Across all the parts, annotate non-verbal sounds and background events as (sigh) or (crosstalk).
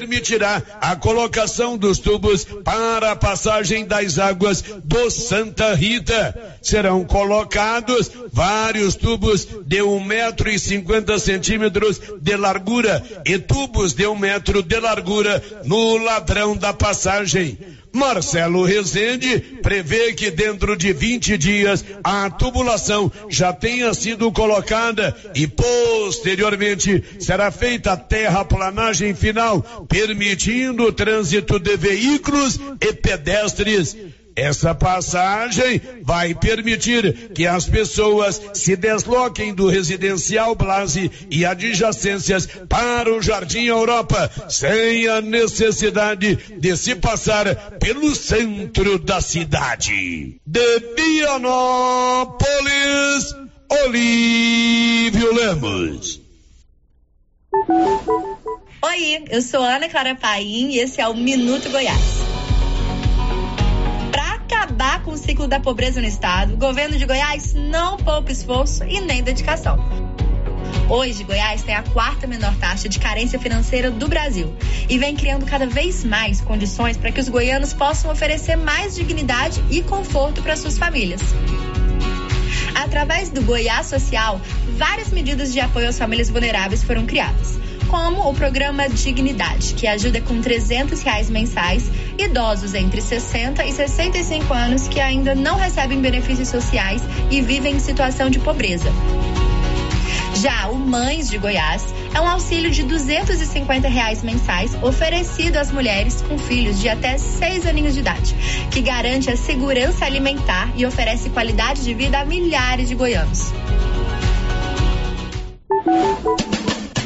permitirá a colocação dos tubos para a passagem das águas do Santa Rita. Serão colocados vários tubos de um metro e cinquenta centímetros de largura e tubos de um metro de largura no ladrão da passagem. Marcelo Rezende prevê que dentro de 20 dias a tubulação já tenha sido colocada e posteriormente será feita a terraplanagem final, permitindo o trânsito de veículos e pedestres essa passagem vai permitir que as pessoas se desloquem do residencial Blase e adjacências para o Jardim Europa, sem a necessidade de se passar pelo centro da cidade. De Vianópolis, Olívio Lemos. Oi, eu sou Ana Clara Paim e esse é o Minuto Goiás acabar com o ciclo da pobreza no estado, o governo de Goiás não poupa esforço e nem dedicação. Hoje, Goiás tem a quarta menor taxa de carência financeira do Brasil e vem criando cada vez mais condições para que os goianos possam oferecer mais dignidade e conforto para suas famílias. Através do Goiás Social, várias medidas de apoio às famílias vulneráveis foram criadas como o programa Dignidade, que ajuda com 300 reais mensais idosos entre 60 e 65 anos que ainda não recebem benefícios sociais e vivem em situação de pobreza. Já o Mães de Goiás é um auxílio de 250 reais mensais oferecido às mulheres com filhos de até 6 aninhos de idade, que garante a segurança alimentar e oferece qualidade de vida a milhares de goianos.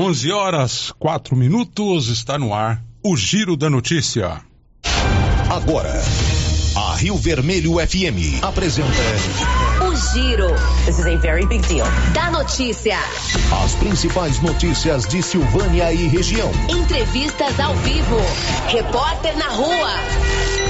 11 horas 4 minutos está no ar o Giro da Notícia. Agora, a Rio Vermelho FM apresenta o Giro. This is a very big deal. Da notícia. As principais notícias de Silvânia e região. Entrevistas ao vivo. Repórter na rua.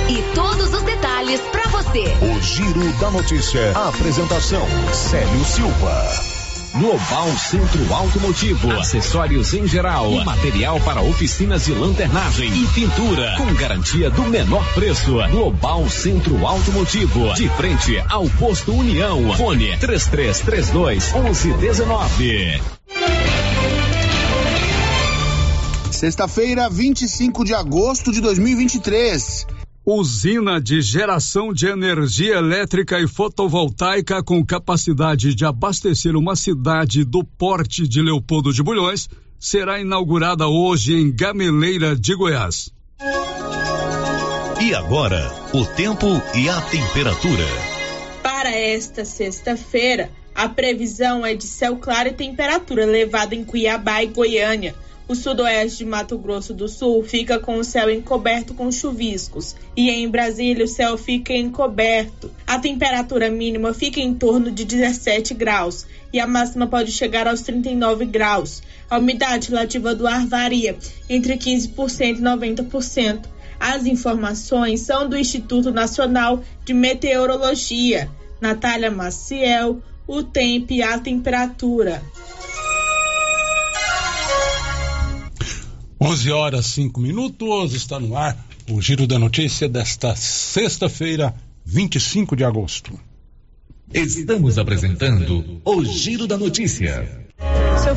E todos os detalhes para você. O Giro da Notícia. A apresentação: Célio Silva. Global Centro Automotivo, acessórios em geral, material para oficinas de lanternagem e pintura, com garantia do menor preço. Global Centro Automotivo, de frente ao posto União. Fone 3332 1119. Sexta-feira, 25 de agosto de 2023. Usina de geração de energia elétrica e fotovoltaica com capacidade de abastecer uma cidade do porte de Leopoldo de Bulhões será inaugurada hoje em Gameleira de Goiás. E agora, o tempo e a temperatura. Para esta sexta-feira, a previsão é de céu claro e temperatura elevada em Cuiabá e Goiânia o sudoeste de Mato Grosso do Sul fica com o céu encoberto com chuviscos e em Brasília o céu fica encoberto. A temperatura mínima fica em torno de 17 graus e a máxima pode chegar aos 39 graus. A umidade relativa do ar varia entre 15% e 90%. As informações são do Instituto Nacional de Meteorologia. Natália Maciel, o tempo e a temperatura. 11 horas 5 minutos, está no ar o Giro da Notícia desta sexta-feira, 25 de agosto. Estamos apresentando o Giro da Notícia. Se eu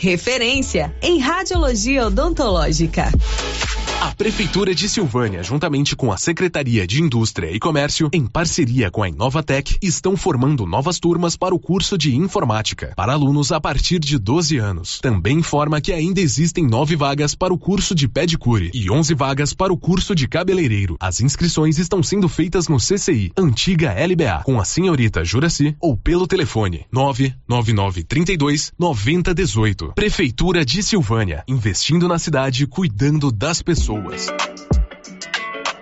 referência em radiologia odontológica. A Prefeitura de Silvânia, juntamente com a Secretaria de Indústria e Comércio, em parceria com a Inovatec, estão formando novas turmas para o curso de Informática, para alunos a partir de 12 anos. Também informa que ainda existem nove vagas para o curso de pedicure e 11 vagas para o curso de cabeleireiro. As inscrições estão sendo feitas no CCI, antiga LBA, com a senhorita Juraci ou pelo telefone 99932 9018. Prefeitura de Silvânia, investindo na cidade, cuidando das pessoas.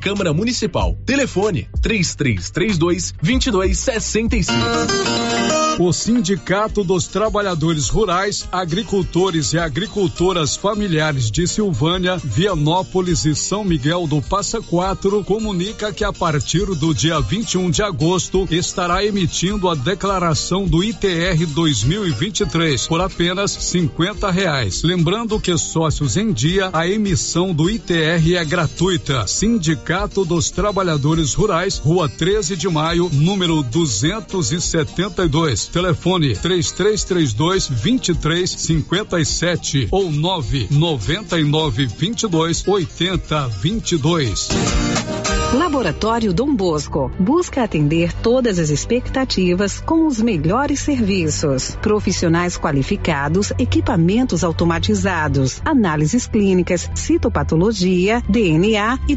Câmara Municipal. Telefone 3332 2265. O Sindicato dos Trabalhadores Rurais, Agricultores e Agricultoras Familiares de Silvânia, Vianópolis e São Miguel do Passa Quatro comunica que a partir do dia 21 de agosto estará emitindo a declaração do ITR 2023 por apenas 50 reais. Lembrando que sócios em dia, a emissão do ITR é gratuita. Sindicato dos Trabalhadores Rurais, Rua 13 de Maio, número 272. Telefone 3332 2357 ou 999 22 80 22. Laboratório Dom Bosco busca atender todas as expectativas com os melhores serviços, profissionais qualificados, equipamentos automatizados, análises clínicas, citopatologia, DNA e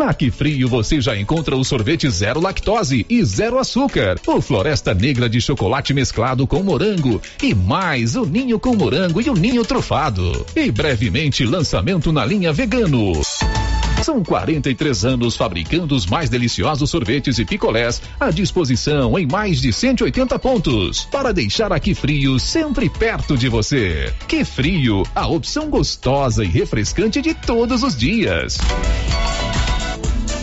Lac Frio você já encontra o sorvete zero lactose e zero açúcar, o Floresta Negra de chocolate mesclado com morango e mais o ninho com morango e o ninho trufado. E brevemente lançamento na linha vegano. São 43 anos fabricando os mais deliciosos sorvetes e picolés à disposição em mais de 180 pontos para deixar aqui frio sempre perto de você. Que frio, a opção gostosa e refrescante de todos os dias.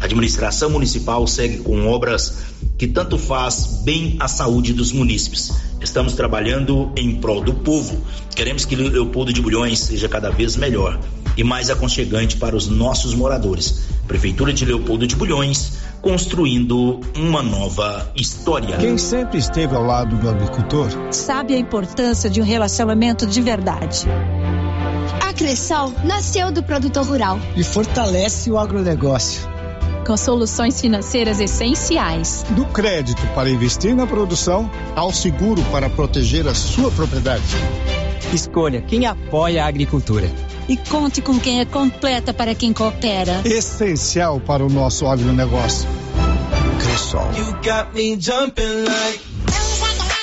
A administração municipal segue com obras que tanto faz bem à saúde dos munícipes. Estamos trabalhando em prol do povo. Queremos que Leopoldo de Bulhões seja cada vez melhor e mais aconchegante para os nossos moradores. Prefeitura de Leopoldo de Bulhões, construindo uma nova história. Quem sempre esteve ao lado do agricultor sabe a importância de um relacionamento de verdade. A Cressol nasceu do produtor rural e fortalece o agronegócio. Com soluções financeiras essenciais. Do crédito para investir na produção ao seguro para proteger a sua propriedade. Escolha quem apoia a agricultura. E conte com quem é completa para quem coopera. Essencial para o nosso agronegócio. Cressol.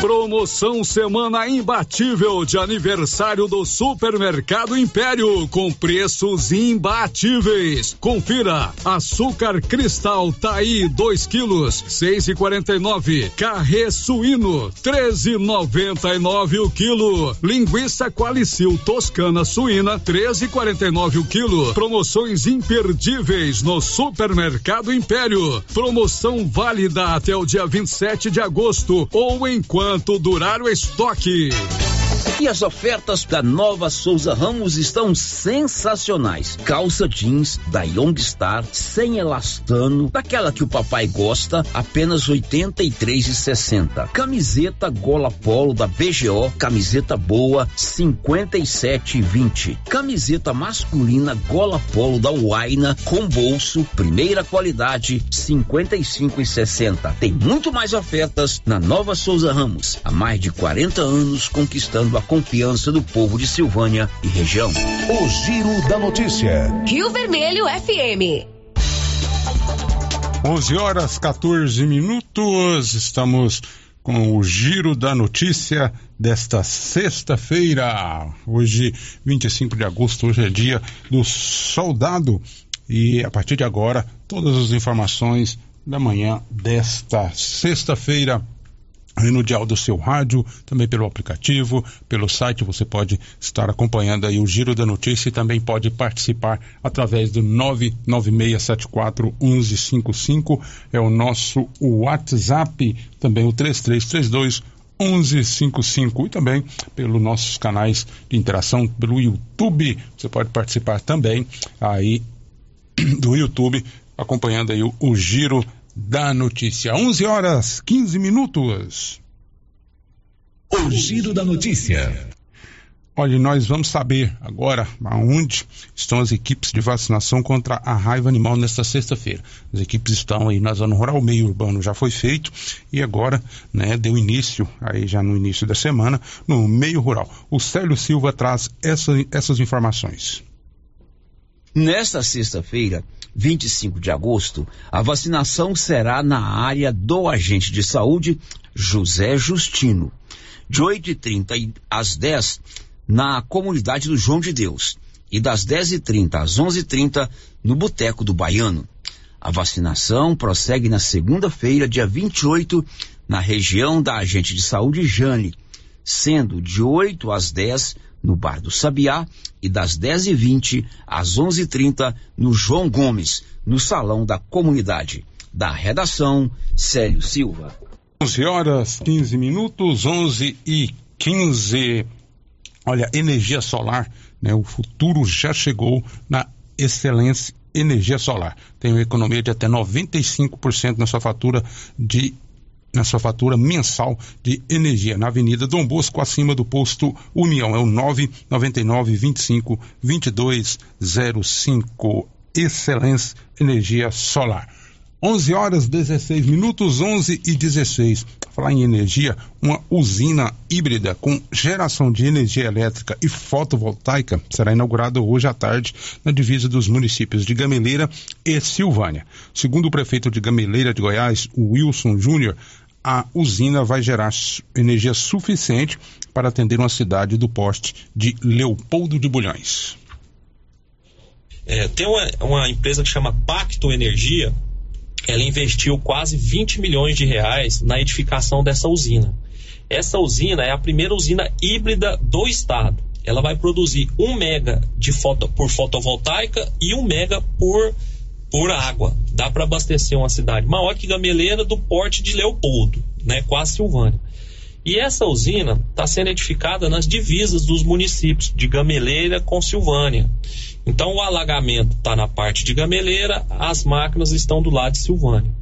Promoção Semana Imbatível de aniversário do Supermercado Império com preços imbatíveis. Confira: açúcar cristal Taí 2 quilos 6,49. Carré suíno 13,99 o quilo. Linguiça Qualicil Toscana suína 13,49 o quilo. Promoções imperdíveis no Supermercado Império. Promoção válida até o dia 27 de agosto ou enquanto enquanto durar o estoque. E as ofertas da Nova Souza Ramos estão sensacionais. Calça jeans da Youngstar sem elastano, daquela que o papai gosta, apenas R$ 83,60. Camiseta gola polo da BGO, camiseta boa, R$ 57,20. Camiseta masculina gola polo da Waina com bolso, primeira qualidade, R$ 55,60. Tem muito mais ofertas na Nova Souza Ramos. Há mais de 40 anos conquistando a confiança do povo de Silvânia e região. O Giro da Notícia. Rio Vermelho FM. 11 horas 14 minutos. Estamos com o Giro da Notícia desta sexta-feira. Hoje, 25 de agosto, hoje é dia do soldado. E a partir de agora, todas as informações da manhã desta sexta-feira aí no dial do seu rádio, também pelo aplicativo, pelo site, você pode estar acompanhando aí o Giro da Notícia e também pode participar através do 99674 1155, é o nosso WhatsApp, também o 3332 1155 e também pelos nossos canais de interação pelo YouTube. Você pode participar também aí do YouTube, acompanhando aí o, o Giro da notícia. 11 horas 15 minutos. O giro da notícia. Olha, nós vamos saber agora aonde estão as equipes de vacinação contra a raiva animal nesta sexta-feira. As equipes estão aí na zona rural, o meio urbano já foi feito e agora, né, deu início aí já no início da semana no meio rural. O Célio Silva traz essa, essas informações. Nesta sexta-feira, 25 de agosto, a vacinação será na área do agente de saúde José Justino, de 8h30 às 10 na comunidade do João de Deus. E das 10h30 às 11h30 no Boteco do Baiano. A vacinação prossegue na segunda-feira, dia 28, na região da agente de saúde Jane, sendo de 8 às 10 no Bar do Sabiá e das 10h20 às 11h30 no João Gomes, no Salão da Comunidade. Da redação, Célio Silva. 11 horas 15 minutos, 11 e 15. Olha, energia solar, né? O futuro já chegou na excelência energia solar. Tem uma economia de até 95% na sua fatura de na sua fatura mensal de energia na Avenida Dom Bosco, acima do posto União. É o 999 25 2205. Excelência Energia Solar. 11 horas 16 minutos, 11 e 16. Falar em energia, uma usina híbrida com geração de energia elétrica e fotovoltaica será inaugurada hoje à tarde na divisa dos municípios de Gameleira e Silvânia. Segundo o prefeito de Gameleira de Goiás, Wilson Júnior, a usina vai gerar energia suficiente para atender uma cidade do poste de Leopoldo de Bulhões. É, tem uma, uma empresa que chama Pacto Energia, ela investiu quase 20 milhões de reais na edificação dessa usina. Essa usina é a primeira usina híbrida do estado. Ela vai produzir 1 mega de foto, por fotovoltaica e 1 mega por, por água. Dá para abastecer uma cidade maior que Gameleira do porte de Leopoldo, né, quase Silvânia. E essa usina está sendo edificada nas divisas dos municípios de Gameleira com Silvânia. Então o alagamento está na parte de Gameleira, as máquinas estão do lado de Silvânia.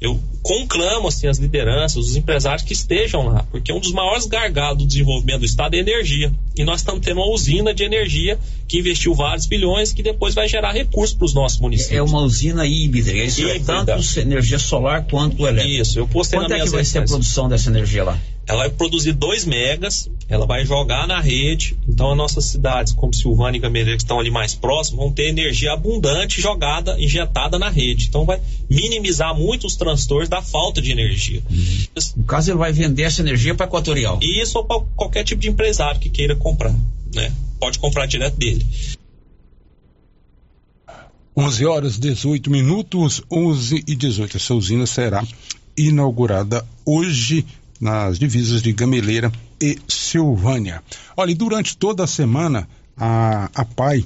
Eu conclamo assim, as lideranças, os empresários que estejam lá, porque um dos maiores gargalos do desenvolvimento do Estado é a energia. E nós estamos tendo uma usina de energia que investiu vários bilhões, que depois vai gerar recursos para os nossos municípios. É uma usina híbrida, isso é Híbrida. tanto energia solar quanto elétrica. Isso, eu postei Quanto na é minha que vai ser a produção dessa energia lá? Ela vai produzir 2 megas, ela vai jogar na rede. Então, as nossas cidades, como Silvânia e Gameleira, que estão ali mais próximos, vão ter energia abundante jogada, injetada na rede. Então, vai minimizar muito os transtornos da falta de energia. No caso, ele vai vender essa energia para Equatorial. E isso ou para qualquer tipo de empresário que queira comprar. Né? Pode comprar direto dele. 11 horas 18 minutos, 11 e 18. Essa usina será inaugurada hoje nas divisas de Gameleira e Silvânia. Olha, e durante toda a semana, a, a PAI,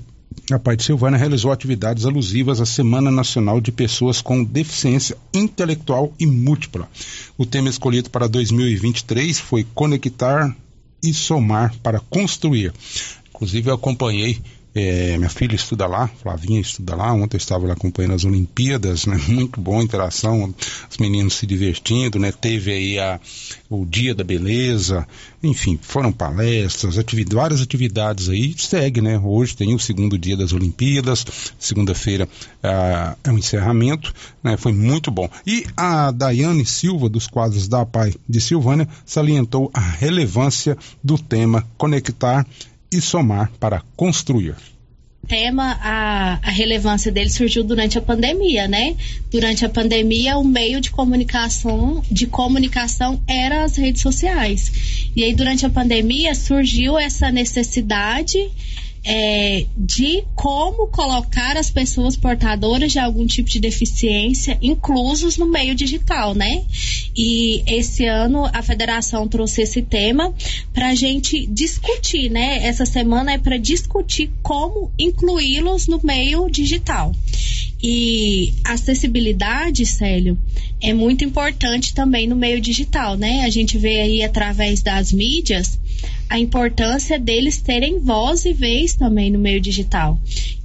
a PAI de Silvânia, realizou atividades alusivas à Semana Nacional de Pessoas com Deficiência Intelectual e Múltipla. O tema escolhido para 2023 foi Conectar e Somar para Construir. Inclusive, eu acompanhei é, minha filha estuda lá, Flavinha estuda lá. Ontem eu estava lá acompanhando as Olimpíadas, né? (laughs) Muito bom a interação, os meninos se divertindo, né? Teve aí a, o Dia da Beleza, enfim, foram palestras, atividades, várias atividades aí. Segue, né? Hoje tem o segundo dia das Olimpíadas, segunda-feira ah, é o encerramento, né? Foi muito bom. E a Daiane Silva, dos quadros da PAI de Silvânia, salientou a relevância do tema Conectar e somar para construir. tema, a, a, relevância dele surgiu durante a pandemia, né? Durante a pandemia, o meio de comunicação, de comunicação era as redes sociais. E aí, durante a pandemia, surgiu essa necessidade é, de como colocar as pessoas portadoras de algum tipo de deficiência inclusos no meio digital, né? E esse ano a federação trouxe esse tema para a gente discutir, né? Essa semana é para discutir como incluí-los no meio digital. E acessibilidade, Célio, é muito importante também no meio digital, né? A gente vê aí através das mídias a importância deles terem voz e vez também no meio digital.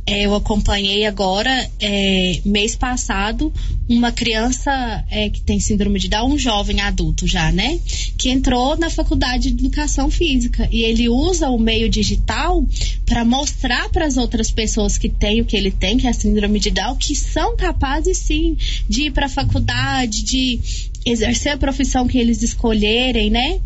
É, eu acompanhei agora, é, mês passado, uma criança é, que tem síndrome de Down, um jovem adulto já, né? Que entrou na faculdade de educação física e ele usa o meio digital para mostrar para as outras pessoas que têm o que ele tem, que é a síndrome de Down, que são capazes sim de ir para a faculdade, de exercer a profissão que eles escolherem, né?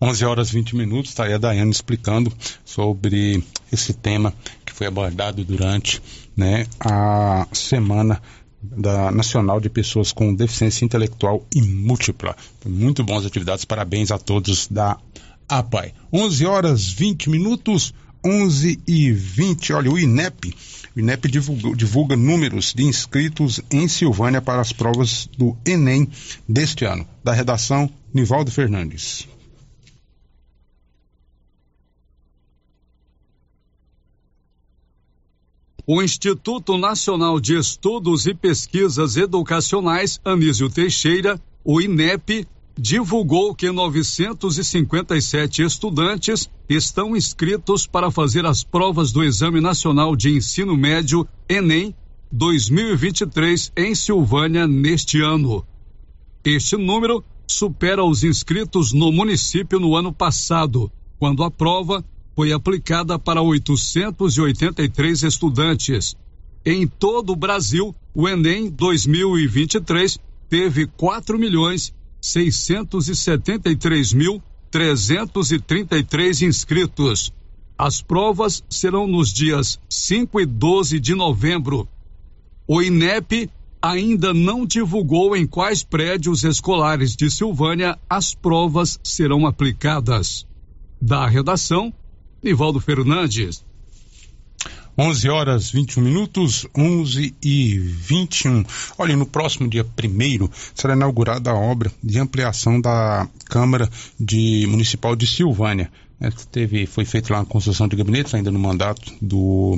11 horas 20 minutos, está aí a Daiane explicando sobre esse tema que foi abordado durante né, a semana da Nacional de Pessoas com Deficiência Intelectual e Múltipla. Muito boas atividades, parabéns a todos da APAI. 11 horas 20 minutos, 11 e 20. Olha, o INEP, o INEP divulga, divulga números de inscritos em Silvânia para as provas do Enem deste ano. Da redação, Nivaldo Fernandes. O Instituto Nacional de Estudos e Pesquisas Educacionais Anísio Teixeira, o INEP, divulgou que 957 estudantes estão inscritos para fazer as provas do Exame Nacional de Ensino Médio Enem 2023 em Silvânia neste ano. Este número supera os inscritos no município no ano passado, quando a prova foi aplicada para 883 estudantes. Em todo o Brasil, o Enem 2023 teve 4 milhões 673.333 inscritos. As provas serão nos dias 5 e 12 de novembro. O INEP ainda não divulgou em quais prédios escolares de Silvânia as provas serão aplicadas. Da redação, Nivaldo Fernandes. 11 horas 21 minutos, 11 e 21. Olha, no próximo dia 1 será inaugurada a obra de ampliação da Câmara de Municipal de Silvânia. É, teve, foi feita lá uma construção de gabinetes ainda no mandato do,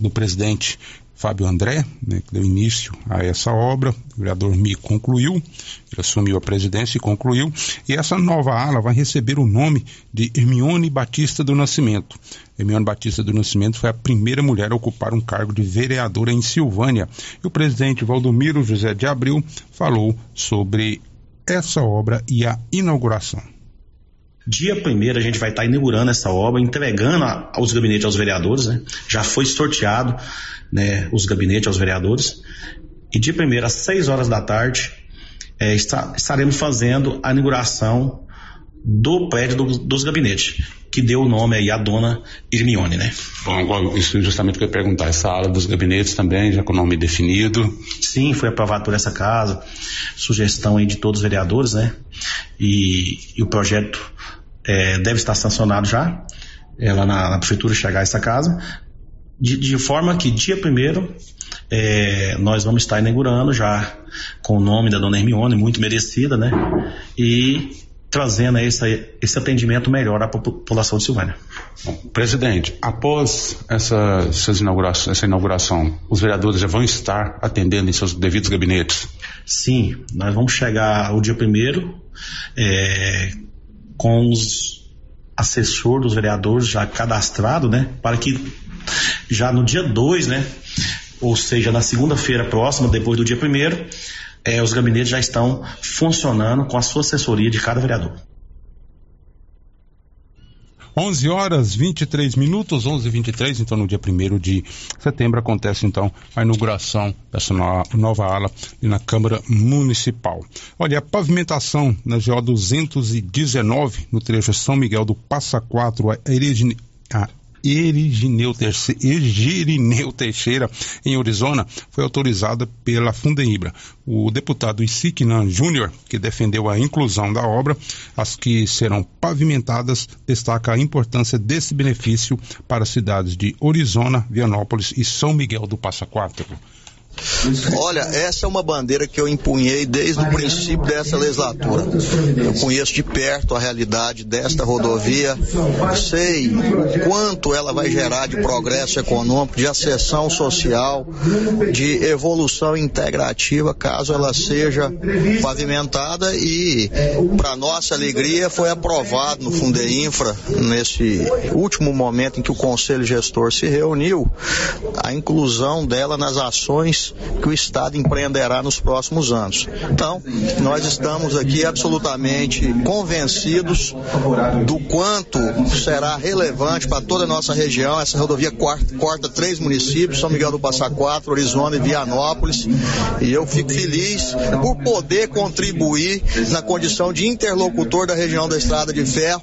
do presidente Fábio André, né, que deu início a essa obra. O vereador Mi concluiu, ele assumiu a presidência e concluiu. E essa nova ala vai receber o nome de Hermione Batista do Nascimento. Hermione Batista do Nascimento foi a primeira mulher a ocupar um cargo de vereadora em Silvânia. E o presidente Valdomiro José de Abril falou sobre essa obra e a inauguração. Dia 1 a gente vai estar inaugurando essa obra, entregando os gabinetes aos vereadores, né? Já foi sorteado né, os gabinetes aos vereadores. E dia 1 às 6 horas da tarde, é, está, estaremos fazendo a inauguração do prédio do, dos gabinetes, que deu o nome aí à dona Irmione, né? Bom, isso justamente que eu ia perguntar, essa ala dos gabinetes também, já com o nome definido? Sim, foi aprovado por essa casa, sugestão aí de todos os vereadores, né? E, e o projeto é, deve estar sancionado já, é, lá na, na prefeitura chegar a essa casa, de, de forma que dia primeiro é, nós vamos estar inaugurando já com o nome da dona Hermione, muito merecida, né? E trazendo esse, esse atendimento melhor à população de Silvânia. Presidente, após essa, inauguração, essa inauguração, os vereadores já vão estar atendendo em seus devidos gabinetes? Sim, nós vamos chegar o dia primeiro é, com os assessores dos vereadores já cadastrados, né? Para que já no dia 2, né? Ou seja, na segunda-feira próxima, depois do dia 1 é, os gabinetes já estão funcionando com a sua assessoria de cada vereador. 11 horas 23 minutos, 11 e 23 então no dia 1 de setembro acontece então a inauguração dessa nova ala na Câmara Municipal. Olha, a pavimentação na GO 219, no trecho São Miguel do Passa Quatro, a Erigineu Teixeira, em Arizona, foi autorizada pela Fundeibra. O deputado Isiknan Júnior, que defendeu a inclusão da obra, as que serão pavimentadas, destaca a importância desse benefício para as cidades de Arizona, Vianópolis e São Miguel do Passa Quatro. Olha, essa é uma bandeira que eu empunhei desde o princípio dessa legislatura. Eu conheço de perto a realidade desta rodovia, sei quanto ela vai gerar de progresso econômico, de acessão social, de evolução integrativa, caso ela seja pavimentada e, para nossa alegria, foi aprovado no Fundeinfra, nesse último momento em que o Conselho Gestor se reuniu, a inclusão dela nas ações que o Estado empreenderá nos próximos anos. Então, nós estamos aqui absolutamente convencidos do quanto será relevante para toda a nossa região. Essa rodovia corta, três municípios, São Miguel do Passa Quatro, Horizonte e Vianópolis. E eu fico feliz por poder contribuir na condição de interlocutor da região da Estrada de Ferro,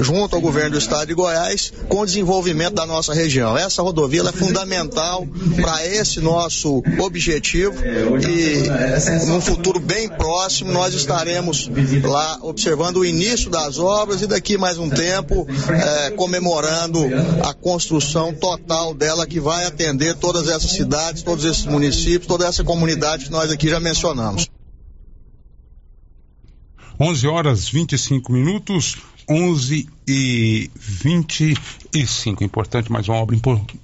junto ao governo do Estado de Goiás, com o desenvolvimento da nossa região. Essa rodovia é fundamental para esse nosso objetivo e num futuro bem próximo nós estaremos lá observando o início das obras e daqui mais um tempo é, comemorando a construção total dela que vai atender todas essas cidades, todos esses municípios, toda essa comunidade que nós aqui já mencionamos. 11 horas 25 minutos, 11 e 25. Importante, mais uma obra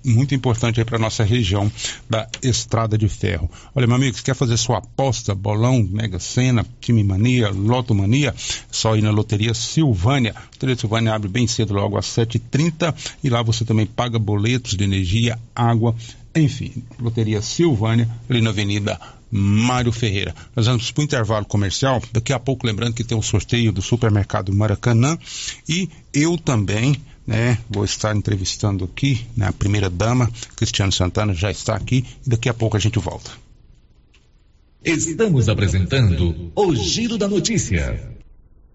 muito importante aí para nossa região da Estrada de Ferro. Olha, meu amigo, se quer fazer sua aposta, bolão, Mega Sena, Time Mania, Loto Mania, só ir na Loteria Silvânia. A Loteria Silvânia abre bem cedo, logo às 7h30, e lá você também paga boletos de energia, água, enfim. Loteria Silvânia, ali na Avenida Mário Ferreira. Nós vamos para o intervalo comercial. Daqui a pouco, lembrando que tem um sorteio do supermercado Maracanã. E eu também, né, vou estar entrevistando aqui, né, a primeira dama, Cristiano Santana, já está aqui. E daqui a pouco a gente volta. Estamos apresentando o Giro da Notícia.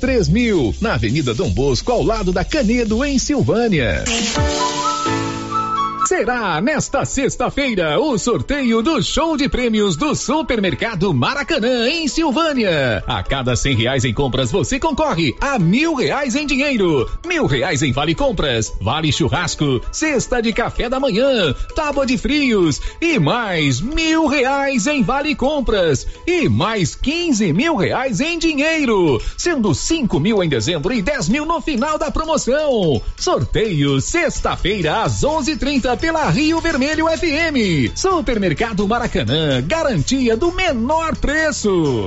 3000 na Avenida Dom Bosco, ao lado da Canedo, em Silvânia. Será nesta sexta-feira o sorteio do show de prêmios do Supermercado Maracanã, em Silvânia. A cada cem reais em compras, você concorre a mil reais em dinheiro, mil reais em vale compras, vale churrasco, cesta de café da manhã, tábua de frios e mais mil reais em vale compras e mais quinze mil reais em dinheiro, sendo cinco mil em dezembro e dez mil no final da promoção. Sorteio sexta-feira às onze trinta pela Rio Vermelho FM. Supermercado Maracanã, garantia do menor preço.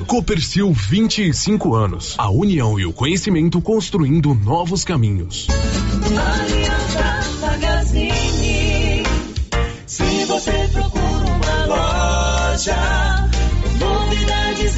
Copercil 25 anos. A união e o conhecimento construindo novos caminhos. Se você procura uma loja, novidades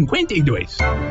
52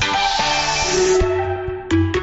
Yeah.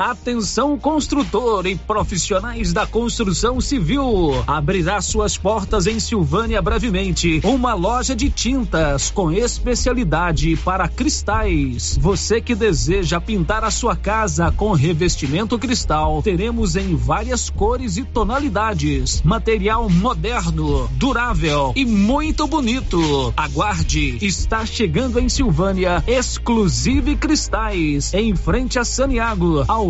Atenção construtor e profissionais da construção civil. Abrirá suas portas em Silvânia brevemente. Uma loja de tintas com especialidade para cristais. Você que deseja pintar a sua casa com revestimento cristal, teremos em várias cores e tonalidades. Material moderno, durável e muito bonito. Aguarde, está chegando em Silvânia Exclusive Cristais, em frente a Saniago, ao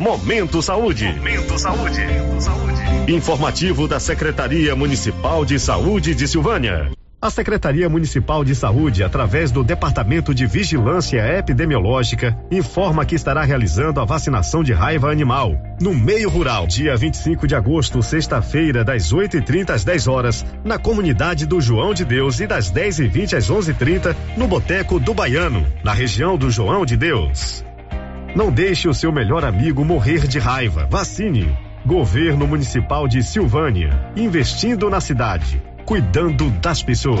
Momento Saúde. Momento Saúde. Informativo da Secretaria Municipal de Saúde de Silvânia. A Secretaria Municipal de Saúde, através do Departamento de Vigilância Epidemiológica, informa que estará realizando a vacinação de raiva animal no meio rural, dia 25 de agosto, sexta-feira, das 8h30 às 10 horas, na comunidade do João de Deus e das 10h20 às 11h30 no Boteco do Baiano, na região do João de Deus. Não deixe o seu melhor amigo morrer de raiva. Vacine. Governo Municipal de Silvânia. Investindo na cidade. Cuidando das pessoas.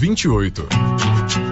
28.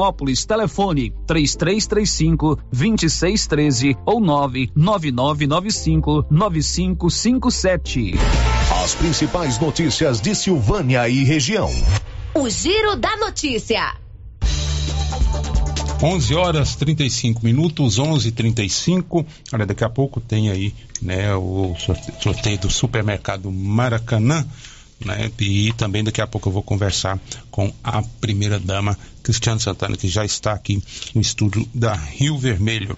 Vianópolis. Telefone 3335 2613 ou 99995 9557. As principais notícias de Silvânia e região. O Giro da Notícia. 11 horas 35 minutos, 11:35. Olha, daqui a pouco tem aí, né, o sorte- sorteio do supermercado Maracanã né? E também daqui a pouco eu vou conversar com a primeira dama, Cristiane Santana, que já está aqui no estúdio da Rio Vermelho.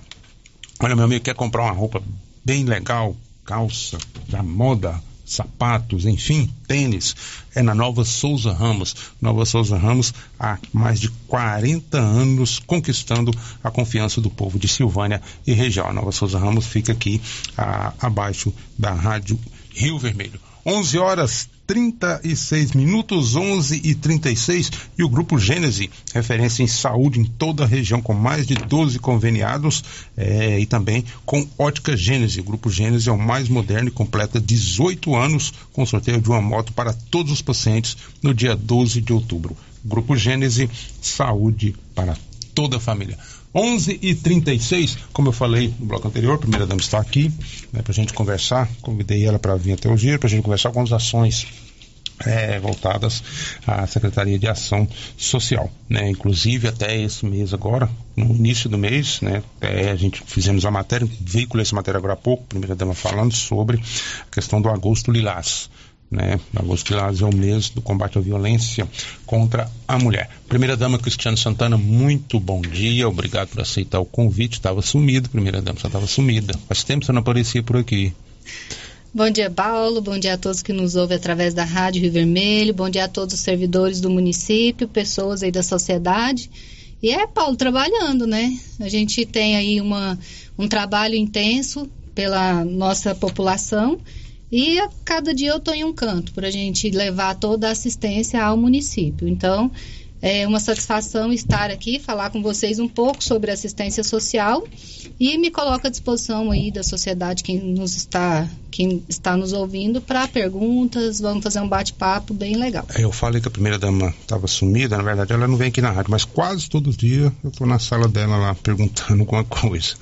Olha, meu amigo, quer comprar uma roupa bem legal, calça, da moda, sapatos, enfim, tênis, é na Nova Souza Ramos. Nova Souza Ramos há mais de 40 anos conquistando a confiança do povo de Silvânia e região. A Nova Souza Ramos fica aqui a, abaixo da Rádio Rio Vermelho. 11 horas 36 minutos, 11 e 36, e o Grupo Gênese, referência em saúde em toda a região, com mais de 12 conveniados é, e também com Ótica Gênese. O Grupo Gênese é o mais moderno e completa 18 anos com sorteio de uma moto para todos os pacientes no dia 12 de outubro. Grupo Gênese, saúde para toda a família. 11 e 36 como eu falei no bloco anterior, a primeira dama está aqui né, para a gente conversar. Convidei ela para vir até o giro para a gente conversar com as ações é, voltadas à Secretaria de Ação Social. Né? Inclusive, até esse mês agora, no início do mês, né, é, a gente fizemos a matéria, veiculei essa matéria agora há pouco, primeira dama falando sobre a questão do agosto lilás né? Agosto Lilás é o mês do combate à violência contra a mulher. Primeira dama Cristiane Santana, muito bom dia, obrigado por aceitar o convite. Estava sumido, primeira dama, você estava sumida. Faz tempo que você não aparecia por aqui. Bom dia, Paulo. Bom dia a todos que nos ouvem através da Rádio Rio Vermelho. Bom dia a todos os servidores do município, pessoas aí da sociedade. E é, Paulo, trabalhando, né? A gente tem aí uma, um trabalho intenso pela nossa população e a cada dia eu estou em um canto para a gente levar toda a assistência ao município. Então, é uma satisfação estar aqui, falar com vocês um pouco sobre assistência social e me coloco à disposição aí da sociedade quem nos está quem está nos ouvindo para perguntas, vamos fazer um bate-papo bem legal. É, eu falei que a primeira dama estava sumida, na verdade ela não vem aqui na rádio, mas quase todo dia eu estou na sala dela lá perguntando (laughs) alguma coisa,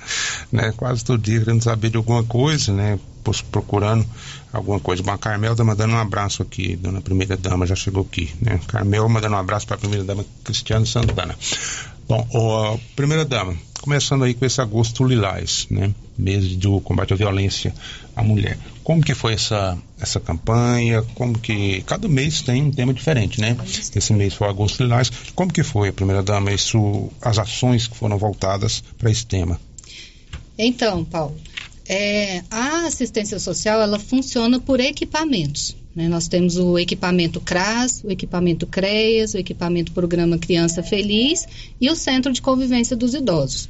né? Quase todo dia querendo saber de alguma coisa, né? procurando alguma coisa. Bom, a Carmel tá mandando um abraço aqui, dona primeira dama já chegou aqui, né? Carmel mandando um abraço para a primeira dama Cristiano Santana. Bom, ó, primeira dama, começando aí com esse agosto lilás, né? Mês do combate à violência à mulher. Como que foi essa essa campanha? Como que cada mês tem um tema diferente, né? Esse mês foi agosto lilás. Como que foi primeira dama isso as ações que foram voltadas para esse tema? Então, Paulo, é, a assistência social ela funciona por equipamentos. Né? Nós temos o equipamento CRAS, o equipamento CREAS, o equipamento Programa Criança Feliz e o Centro de Convivência dos Idosos.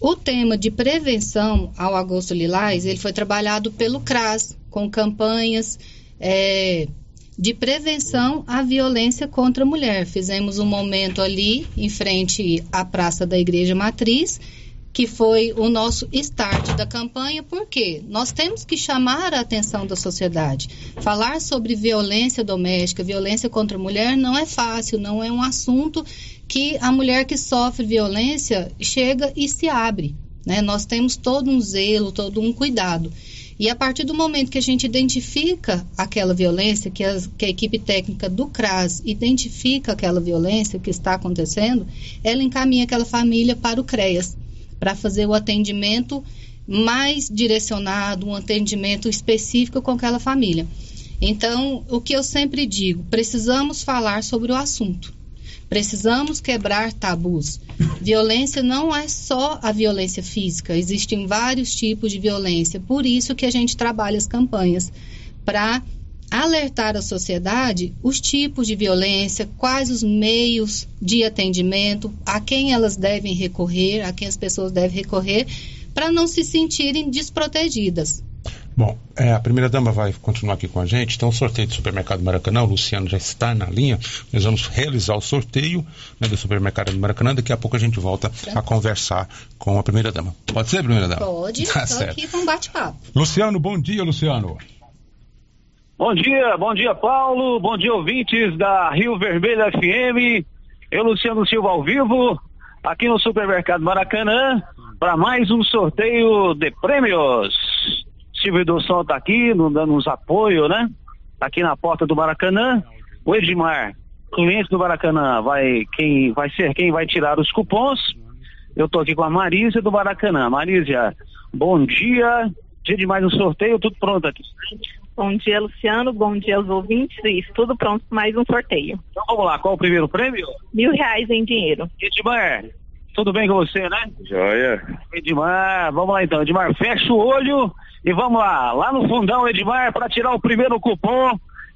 O tema de prevenção ao agosto lilás, ele foi trabalhado pelo CRAS, com campanhas é, de prevenção à violência contra a mulher. Fizemos um momento ali em frente à Praça da Igreja Matriz que foi o nosso start da campanha, porque nós temos que chamar a atenção da sociedade. Falar sobre violência doméstica, violência contra a mulher não é fácil, não é um assunto que a mulher que sofre violência chega e se abre. Né? Nós temos todo um zelo, todo um cuidado. E a partir do momento que a gente identifica aquela violência, que que a, equipe técnica do CRAS identifica aquela violência que está acontecendo, ela encaminha aquela família para o CREAS para fazer o atendimento mais direcionado, um atendimento específico com aquela família. Então, o que eu sempre digo, precisamos falar sobre o assunto. Precisamos quebrar tabus. Violência não é só a violência física, existem vários tipos de violência. Por isso que a gente trabalha as campanhas para alertar a sociedade os tipos de violência, quais os meios de atendimento, a quem elas devem recorrer, a quem as pessoas devem recorrer, para não se sentirem desprotegidas. Bom, é, a primeira dama vai continuar aqui com a gente. Então, o sorteio do supermercado Maracanã, o Luciano já está na linha. Nós vamos realizar o sorteio né, do supermercado do Maracanã. Daqui a pouco a gente volta a conversar com a primeira dama. Pode ser, primeira dama? Pode, estou tá aqui com um bate-papo. Luciano, bom dia, Luciano. Bom dia, bom dia Paulo, bom dia ouvintes da Rio Vermelho FM. Eu, Luciano Silva, ao vivo, aqui no Supermercado Maracanã, para mais um sorteio de prêmios. Silvio do Som está aqui, dando uns apoio, né? Tá aqui na porta do Maracanã. O Edmar, cliente do Maracanã, vai, quem, vai ser quem vai tirar os cupons. Eu estou aqui com a Marísia do Maracanã. Marísia, bom dia. Dia de mais um sorteio, tudo pronto aqui. Bom dia, Luciano. Bom dia aos ouvintes. Isso, tudo pronto para mais um sorteio. Então vamos lá, qual o primeiro prêmio? Mil reais em dinheiro. Edmar, tudo bem com você, né? Joia. Edmar, vamos lá então. Edmar, fecha o olho e vamos lá. Lá no fundão, Edmar, para tirar o primeiro cupom,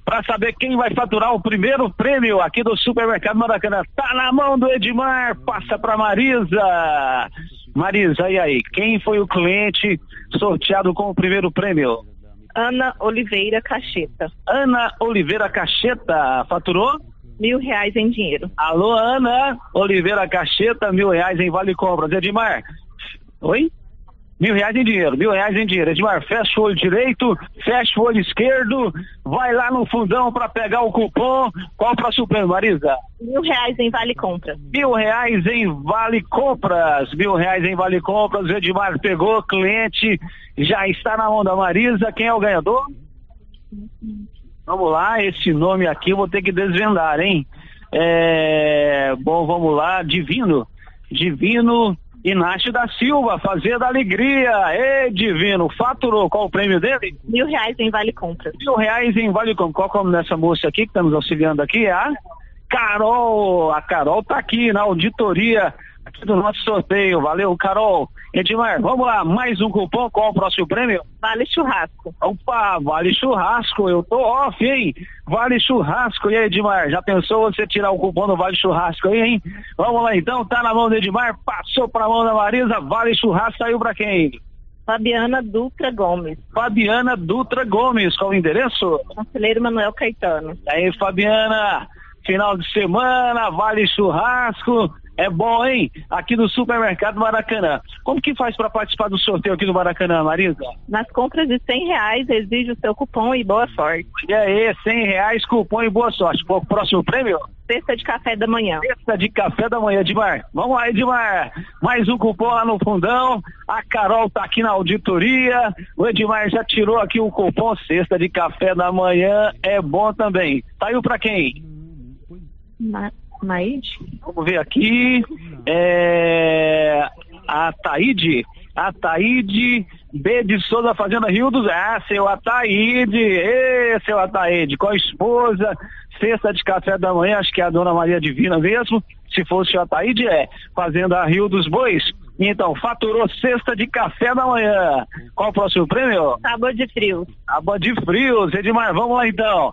para saber quem vai faturar o primeiro prêmio aqui do Supermercado Maracanã. Tá na mão do Edmar, passa para Marisa. Marisa, e aí? Quem foi o cliente sorteado com o primeiro prêmio? Ana Oliveira Cacheta. Ana Oliveira Cacheta, faturou? Mil reais em dinheiro. Alô, Ana Oliveira Cacheta, mil reais em Vale Compras. Edmar, oi? Mil reais em dinheiro, mil reais em dinheiro. Edmar, fecha o olho direito, fecha o olho esquerdo, vai lá no fundão para pegar o cupom. Qual para Supremo, Marisa? Mil reais em Vale Compras. Mil reais em Vale Compras, mil reais em Vale Compras. O Edmar pegou, cliente já está na mão da Marisa. Quem é o ganhador? Vamos lá, esse nome aqui eu vou ter que desvendar, hein? É... Bom, vamos lá, Divino. Divino Inácio da Silva, Fazenda Alegria. Ê, Divino, faturou. Qual o prêmio dele? Mil reais em Vale Compras. Mil reais em Vale Compras. Qual é o nome dessa moça aqui que está nos auxiliando aqui? É a Carol. A Carol tá aqui na auditoria aqui do nosso sorteio. Valeu, Carol. Edmar, vamos lá, mais um cupom. Qual o próximo prêmio? Vale churrasco. Opa, vale churrasco. Eu tô off, hein? Vale churrasco. E aí, Edmar, já pensou você tirar o cupom do Vale Churrasco aí, hein? Vamos lá então, tá na mão do Edmar, passou pra mão da Marisa, Vale Churrasco saiu pra quem? Fabiana Dutra Gomes. Fabiana Dutra Gomes, qual o endereço? Conselheiro Manuel Caetano. E aí, Fabiana, final de semana, Vale Churrasco. É bom, hein? Aqui no Supermercado Maracanã. Como que faz para participar do sorteio aqui do Maracanã, Marisa? Nas compras de cem reais, exige o seu cupom e boa sorte. E aí, cem reais, cupom e boa sorte. O próximo prêmio? Cesta de café da manhã. Cesta de café da manhã, Edmar. Vamos lá, Edmar. Mais um cupom lá no fundão. A Carol tá aqui na auditoria. O Edmar já tirou aqui o cupom Cesta de café da manhã. É bom também. Saiu para quem? Ma Maide? Vamos ver aqui. É... A Taíde. A Taíde B de Souza Fazenda Rio dos. Ah, seu Ataíde. Ê, seu Ataíde. Com a esposa. Cesta de café da manhã. Acho que é a dona Maria Divina mesmo. Se fosse o Ataíde, é. Fazenda Rio dos Bois. Então, faturou cesta de café da manhã. Qual o próximo prêmio? Tábua de frios. Tábua de frios. Edmar, vamos lá então.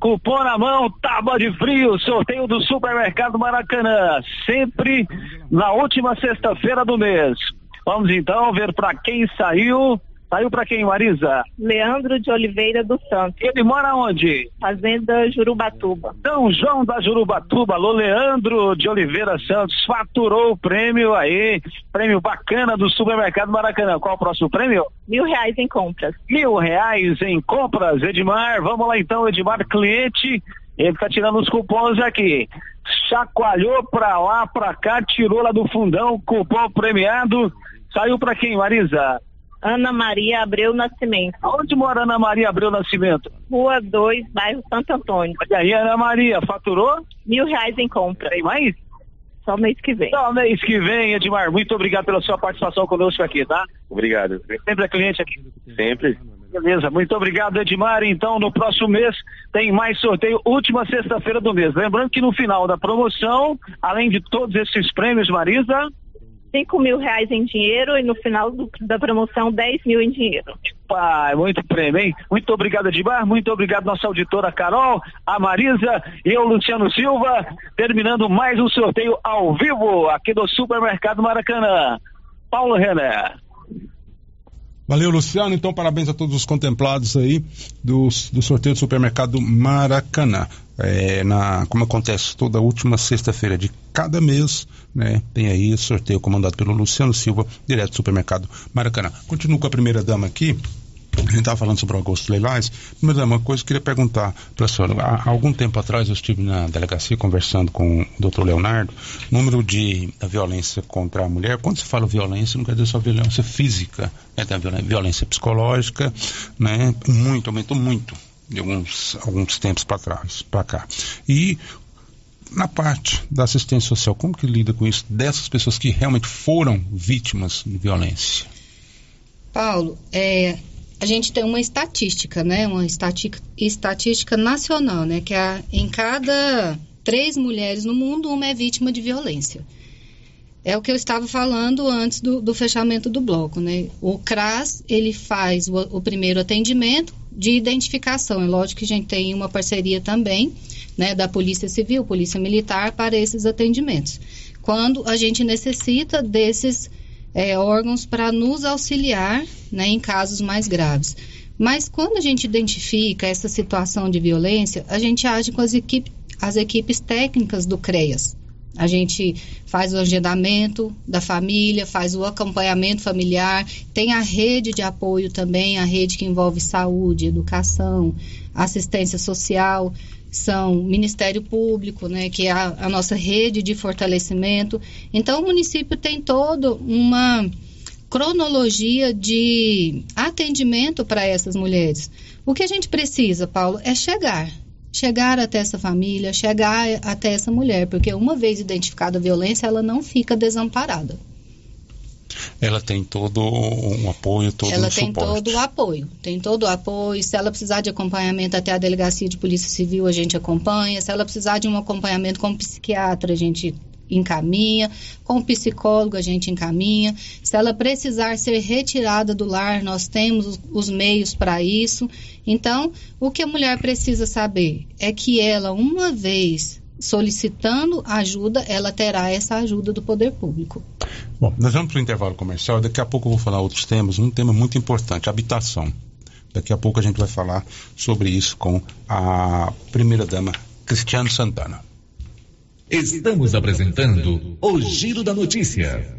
Cupom na mão, tábua de frio, sorteio do Supermercado Maracanã, sempre na última sexta-feira do mês. Vamos então ver para quem saiu. Saiu para quem, Marisa? Leandro de Oliveira dos Santos. Ele mora onde? Fazenda Jurubatuba. São João da Jurubatuba. Alô, Leandro de Oliveira Santos faturou o prêmio aí. Prêmio bacana do Supermercado Maracanã. Qual o próximo prêmio? Mil reais em compras. Mil reais em compras, Edmar. Vamos lá então, Edmar, cliente. Ele tá tirando os cupons aqui. Chacoalhou pra lá, pra cá, tirou lá do fundão, cupom premiado. Saiu pra quem, Marisa? Ana Maria Abreu Nascimento. Onde mora Ana Maria Abreu Nascimento? Rua 2, bairro Santo Antônio. Olha aí, Ana Maria, faturou? Mil reais em compra. Tem mais? Só mês que vem. Só mês que vem, Edmar. Muito obrigado pela sua participação conosco aqui, tá? Obrigado. Sempre é cliente aqui. Sempre. Beleza, muito obrigado, Edmar. Então, no próximo mês tem mais sorteio, última sexta-feira do mês. Lembrando que no final da promoção, além de todos esses prêmios, Marisa, 5 mil reais em dinheiro e no final do- da promoção 10 mil em dinheiro. Pai, muito prêmio, hein? Muito obrigado, Edmar. Muito obrigado, nossa auditora Carol, a Marisa e eu, Luciano Silva, terminando mais um sorteio ao vivo aqui do Supermercado Maracanã. Paulo René. Valeu, Luciano. Então, parabéns a todos os contemplados aí do, do sorteio do supermercado Maracanã. É, na, como acontece toda última sexta-feira de cada mês, né, tem aí sorteio comandado pelo Luciano Silva, direto do supermercado Maracanã. Continuo com a primeira dama aqui. A gente estava falando sobre o Augusto Leilais. Primeira dama, uma coisa que eu queria perguntar para a senhora. Há, algum tempo atrás eu estive na delegacia conversando com o doutor Leonardo. Número de da violência contra a mulher. Quando se fala violência, não quer dizer só violência física. Né? Tem a violência psicológica, né? Muito, aumentou muito de alguns, alguns tempos para trás, para cá. E na parte da assistência social, como que lida com isso dessas pessoas que realmente foram vítimas de violência? Paulo, é, a gente tem uma estatística, né? Uma estatística, estatística nacional, né? Que a, em cada três mulheres no mundo, uma é vítima de violência. É o que eu estava falando antes do, do fechamento do bloco, né? O CRAS, ele faz o, o primeiro atendimento de identificação. É lógico que a gente tem uma parceria também, né? Da Polícia Civil, Polícia Militar, para esses atendimentos. Quando a gente necessita desses é, órgãos para nos auxiliar né, em casos mais graves. Mas quando a gente identifica essa situação de violência, a gente age com as, equipe, as equipes técnicas do CREAS. A gente faz o agendamento da família, faz o acompanhamento familiar, tem a rede de apoio também, a rede que envolve saúde, educação, assistência social são Ministério Público, né, que é a, a nossa rede de fortalecimento. Então, o município tem toda uma cronologia de atendimento para essas mulheres. O que a gente precisa, Paulo, é chegar. Chegar até essa família, chegar até essa mulher, porque uma vez identificada a violência, ela não fica desamparada ela tem todo um apoio, todo ela um tem suporte. todo o apoio, tem todo o apoio. Se ela precisar de acompanhamento até a delegacia de polícia civil, a gente acompanha. Se ela precisar de um acompanhamento com um psiquiatra, a gente encaminha, com o psicólogo a gente encaminha. Se ela precisar ser retirada do lar, nós temos os, os meios para isso. Então, o que a mulher precisa saber é que ela, uma vez solicitando ajuda, ela terá essa ajuda do poder público. Bom, nós vamos para o intervalo comercial. Daqui a pouco eu vou falar outros temas. Um tema muito importante: habitação. Daqui a pouco a gente vai falar sobre isso com a primeira-dama, Cristiano Santana. Estamos apresentando o Giro da Notícia.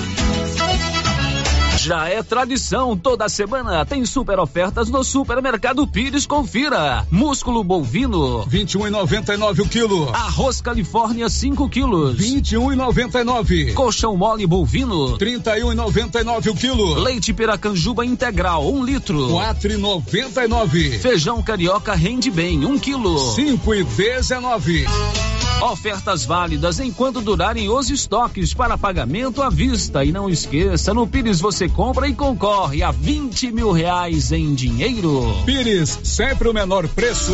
Já é tradição, toda semana tem super ofertas no Supermercado Pires, confira. Músculo bovino, 21,99 o quilo. Arroz Califórnia, 5 quilos, 21,99. Colchão mole bovino, 31,99 o quilo. Leite Piracanjuba integral, 1 um litro, 4,99. Feijão carioca rende bem, 1 um quilo, 5,19. Ofertas válidas enquanto durarem os estoques para pagamento à vista. E não esqueça, no Pires você compra e concorre a 20 mil reais em dinheiro. Pires, sempre o menor preço.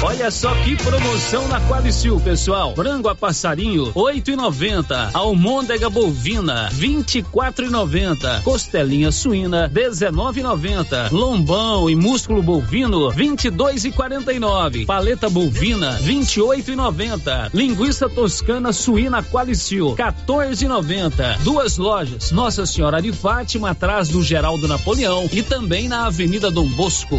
Olha só que promoção na Qualicil, pessoal. Frango a passarinho, oito e noventa. Almôndega bovina, vinte e quatro e noventa. Costelinha suína, dezenove e noventa. Lombão e músculo bovino, vinte e dois e quarenta e nove. Paleta bovina, vinte e oito e noventa. Linguiça toscana suína Qualicil, 14 e noventa. Duas lojas, Nossa Senhora de Fátima, atrás do Geraldo Napoleão e também na Avenida Dom Bosco.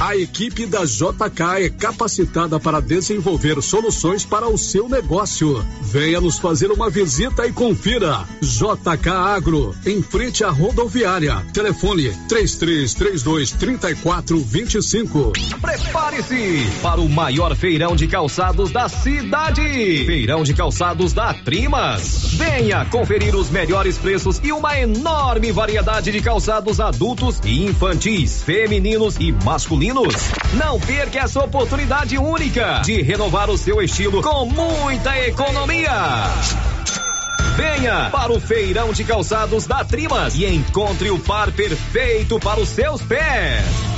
A equipe da JK é capacitada para desenvolver soluções para o seu negócio. Venha nos fazer uma visita e confira. JK Agro, em frente à rodoviária. Telefone 3332 3425. Prepare-se para o maior feirão de calçados da cidade. Feirão de calçados da Trimas. Venha conferir os melhores preços e uma enorme variedade de calçados adultos e infantis, femininos e masculinos. Não perca essa oportunidade única de renovar o seu estilo com muita economia. Venha para o feirão de calçados da Trimas e encontre o par perfeito para os seus pés.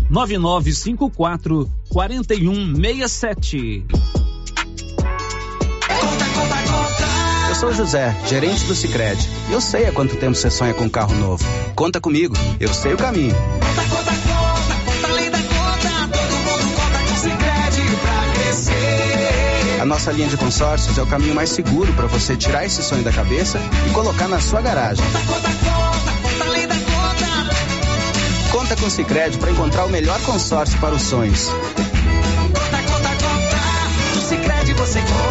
9954 4167. Eu sou o José, gerente do Sicredi. Eu sei há quanto tempo você sonha com um carro novo. Conta comigo, eu sei o caminho. Conta, conta, conta, conta além da conta. Todo mundo conta com o Sicredi pra crescer. A nossa linha de consórcios é o caminho mais seguro para você tirar esse sonho da cabeça e colocar na sua garagem. Conta, conta, conta, Conta com o Sicredi para encontrar o melhor consórcio para os sonhos. Conta, conta, conta. Sicredi você conta.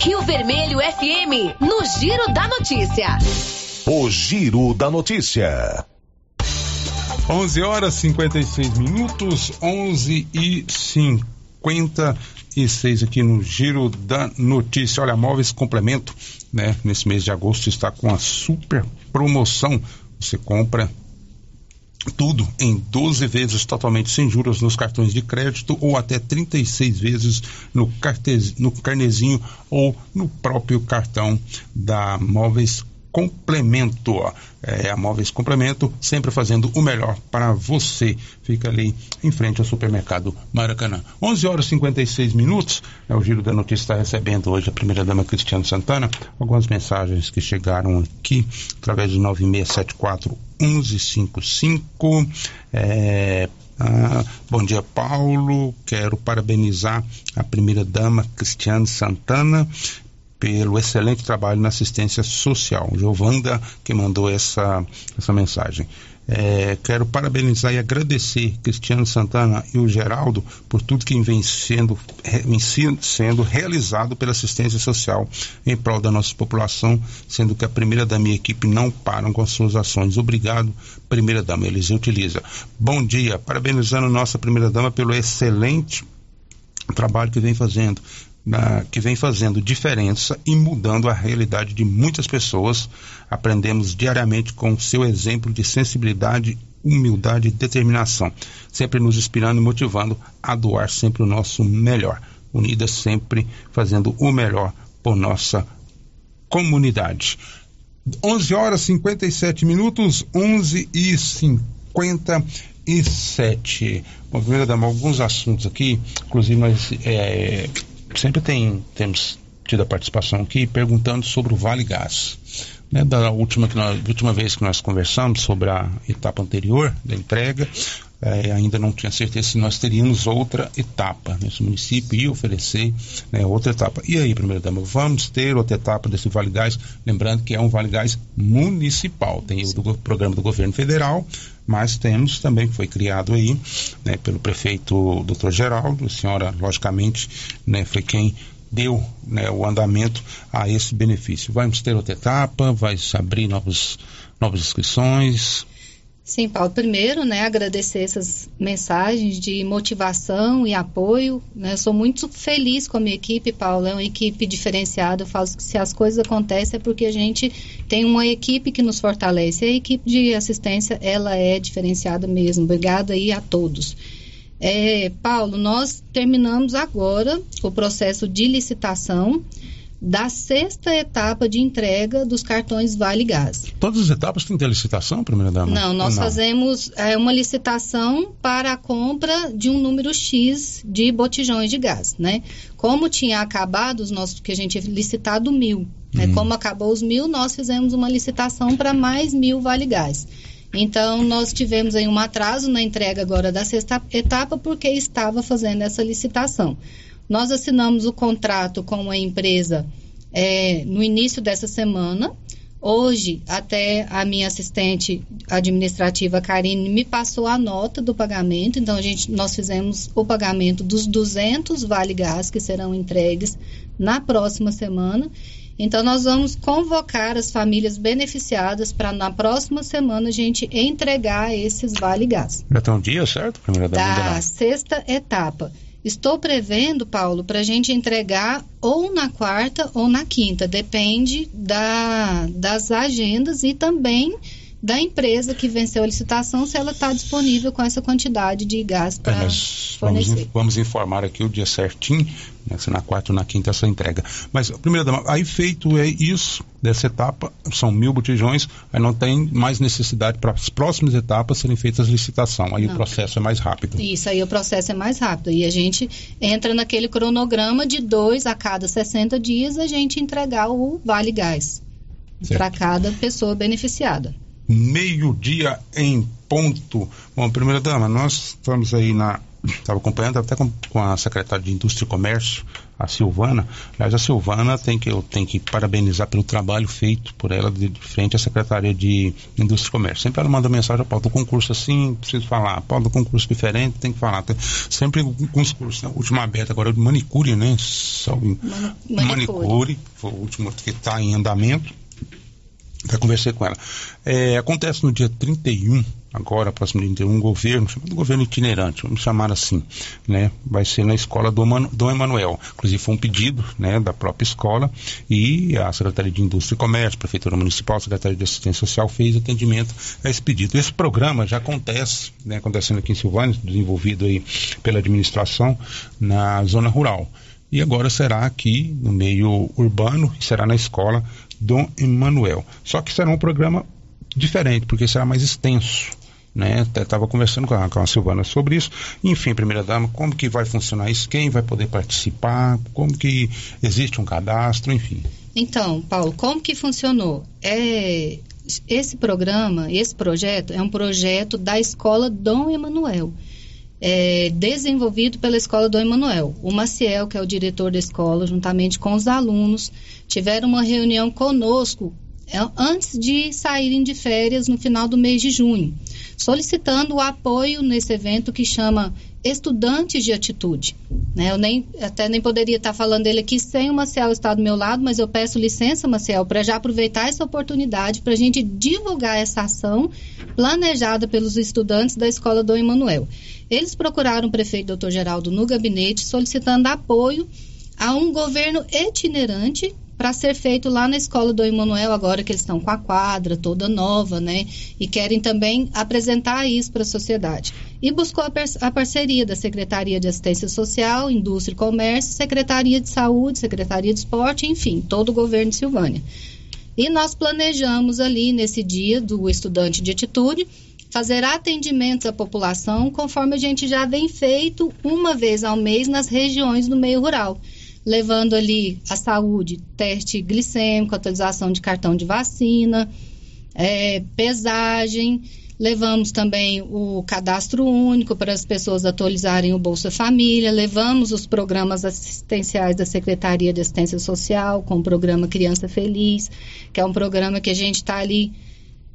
Rio Vermelho FM, no Giro da Notícia. O Giro da Notícia. 11 horas 56 minutos, 11 e 56 aqui no Giro da Notícia. Olha, Móveis Complemento, né? Nesse mês de agosto está com a super promoção. Você compra tudo em 12 vezes totalmente sem juros nos cartões de crédito ou até 36 vezes no, cartez, no carnezinho ou no próprio cartão da Móveis Complemento. É, a Móveis Complemento sempre fazendo o melhor para você. Fica ali em frente ao supermercado Maracanã. 11 horas e 56 minutos. É, o Giro da Notícia está recebendo hoje a primeira-dama Cristiano Santana. Algumas mensagens que chegaram aqui através de 9674 1155. É, ah, bom dia, Paulo. Quero parabenizar a primeira-dama Cristiane Santana pelo excelente trabalho na assistência social. Giovanda que mandou essa, essa mensagem. É, quero parabenizar e agradecer Cristiano Santana e o Geraldo por tudo que vem sendo, vem sendo realizado pela assistência social em prol da nossa população, sendo que a primeira da minha equipe não param com as suas ações. Obrigado, primeira dama, eles utiliza. Bom dia, parabenizando nossa primeira dama pelo excelente trabalho que vem fazendo na, que vem fazendo diferença e mudando a realidade de muitas pessoas. Aprendemos diariamente com seu exemplo de sensibilidade, humildade e determinação, sempre nos inspirando e motivando a doar sempre o nosso melhor. Unidas sempre fazendo o melhor por nossa comunidade. 11 horas 57 minutos, 11 e 57. Bom, primeiro, dama, alguns assuntos aqui, inclusive nós é, sempre tem, temos tido a participação aqui perguntando sobre o Vale Gás. Né, da última, que nós, última vez que nós conversamos sobre a etapa anterior da entrega, é, ainda não tinha certeza se nós teríamos outra etapa. Se o município ia oferecer né, outra etapa. E aí, primeira dama, vamos ter outra etapa desse Vale Gás? Lembrando que é um Vale Gás municipal. Tem o do programa do governo federal, mas temos também que foi criado aí né, pelo prefeito Dr. Geraldo, a senhora, logicamente, né, foi quem deu né, o andamento a esse benefício. Vamos ter outra etapa, vai se abrir novos, novas inscrições. Sim, Paulo. Primeiro, né, agradecer essas mensagens de motivação e apoio. Né? Eu sou muito feliz com a minha equipe, Paulo. É uma equipe diferenciada. Eu falo que se as coisas acontecem é porque a gente tem uma equipe que nos fortalece. A equipe de assistência, ela é diferenciada mesmo. Obrigada aí a todos. É, Paulo, nós terminamos agora o processo de licitação da sexta etapa de entrega dos cartões Vale Gás. Todas as etapas têm que ter licitação, primeira dama? Não, nós não? fazemos é, uma licitação para a compra de um número X de botijões de gás, né? Como tinha acabado os nossos, que a gente tinha licitado mil, né? Hum. Como acabou os mil, nós fizemos uma licitação para mais mil Vale Gás. Então, nós tivemos aí um atraso na entrega agora da sexta etapa, porque estava fazendo essa licitação. Nós assinamos o contrato com a empresa é, no início dessa semana. Hoje, até a minha assistente administrativa, Karine, me passou a nota do pagamento. Então, a gente, nós fizemos o pagamento dos 200 Vale Gás que serão entregues na próxima semana. Então, nós vamos convocar as famílias beneficiadas para na próxima semana a gente entregar esses Vale Gás. Já tem um dia, certo? Primeira da, da sexta etapa. Estou prevendo, Paulo, para a gente entregar ou na quarta ou na quinta, depende da, das agendas e também da empresa que venceu a licitação, se ela está disponível com essa quantidade de gás É, para vamos, fornecer. in- vamos informar aqui o dia certinho, né, se na quarta ou na quinta essa entrega. Mas, primeira dama, aí feito é isso, dessa etapa, são mil botijões, aí não tem mais necessidade para as próximas etapas serem feitas licitação. Aí Não. o processo é mais rápido. Isso aí o processo é mais rápido. E a gente entra naquele cronograma de dois a cada 60 dias a gente entregar o Vale Gás para cada pessoa beneficiada. Meio-dia em ponto. Bom, primeira dama, nós estamos aí na. Estava acompanhando até com, com a secretária de Indústria e Comércio, a Silvana. Aliás, a Silvana tem que, eu tenho que parabenizar pelo trabalho feito por ela de, de frente à Secretaria de Indústria e Comércio. Sempre ela manda mensagem, Paulo, do concurso assim, preciso falar. Paulo, do concurso diferente, tem que falar. Tem- sempre com os cursos. Né? O último aberto agora é o de manicure, né? Salve- manicure. manicure. Foi o último que está em andamento. Já conversei com ela. É, acontece no dia 31, agora, próximo dia 31, um governo, chamado governo itinerante, vamos chamar assim, né? Vai ser na escola do Dom Emanuel. Inclusive foi um pedido, né, da própria escola e a Secretaria de Indústria e Comércio, Prefeitura Municipal, Secretaria de Assistência Social fez atendimento a esse pedido. Esse programa já acontece, né, acontecendo aqui em Silvânia, desenvolvido aí pela administração na zona rural. E agora será aqui no meio urbano e será na escola Dom Emanuel. Só que será um programa diferente, porque será mais extenso. Né? Estava conversando com a, com a Silvana sobre isso. Enfim, primeira dama, como que vai funcionar isso? Quem vai poder participar? Como que existe um cadastro? Enfim. Então, Paulo, como que funcionou? É, esse programa, esse projeto, é um projeto da Escola Dom Emanuel. É desenvolvido pela Escola Dom Emanuel. O Maciel, que é o diretor da escola, juntamente com os alunos, tiveram uma reunião conosco é, antes de saírem de férias no final do mês de junho, solicitando o apoio nesse evento que chama Estudantes de Atitude. Né? Eu nem, até nem poderia estar falando dele aqui sem o Maciel estar do meu lado, mas eu peço licença, Maciel, para já aproveitar essa oportunidade para a gente divulgar essa ação planejada pelos estudantes da Escola Dom Emanuel. Eles procuraram o prefeito Dr. Geraldo no gabinete solicitando apoio a um governo itinerante para ser feito lá na escola do Emanuel, agora que eles estão com a quadra toda nova, né? E querem também apresentar isso para a sociedade. E buscou a, a parceria da Secretaria de Assistência Social, Indústria e Comércio, Secretaria de Saúde, Secretaria de Esporte, enfim, todo o governo de Silvânia. E nós planejamos ali, nesse dia do estudante de atitude, fazer atendimentos à população, conforme a gente já vem feito uma vez ao mês nas regiões do meio rural levando ali a saúde, teste glicêmico, atualização de cartão de vacina, é, pesagem. Levamos também o cadastro único para as pessoas atualizarem o Bolsa Família. Levamos os programas assistenciais da Secretaria de Assistência Social, com o programa Criança Feliz, que é um programa que a gente está ali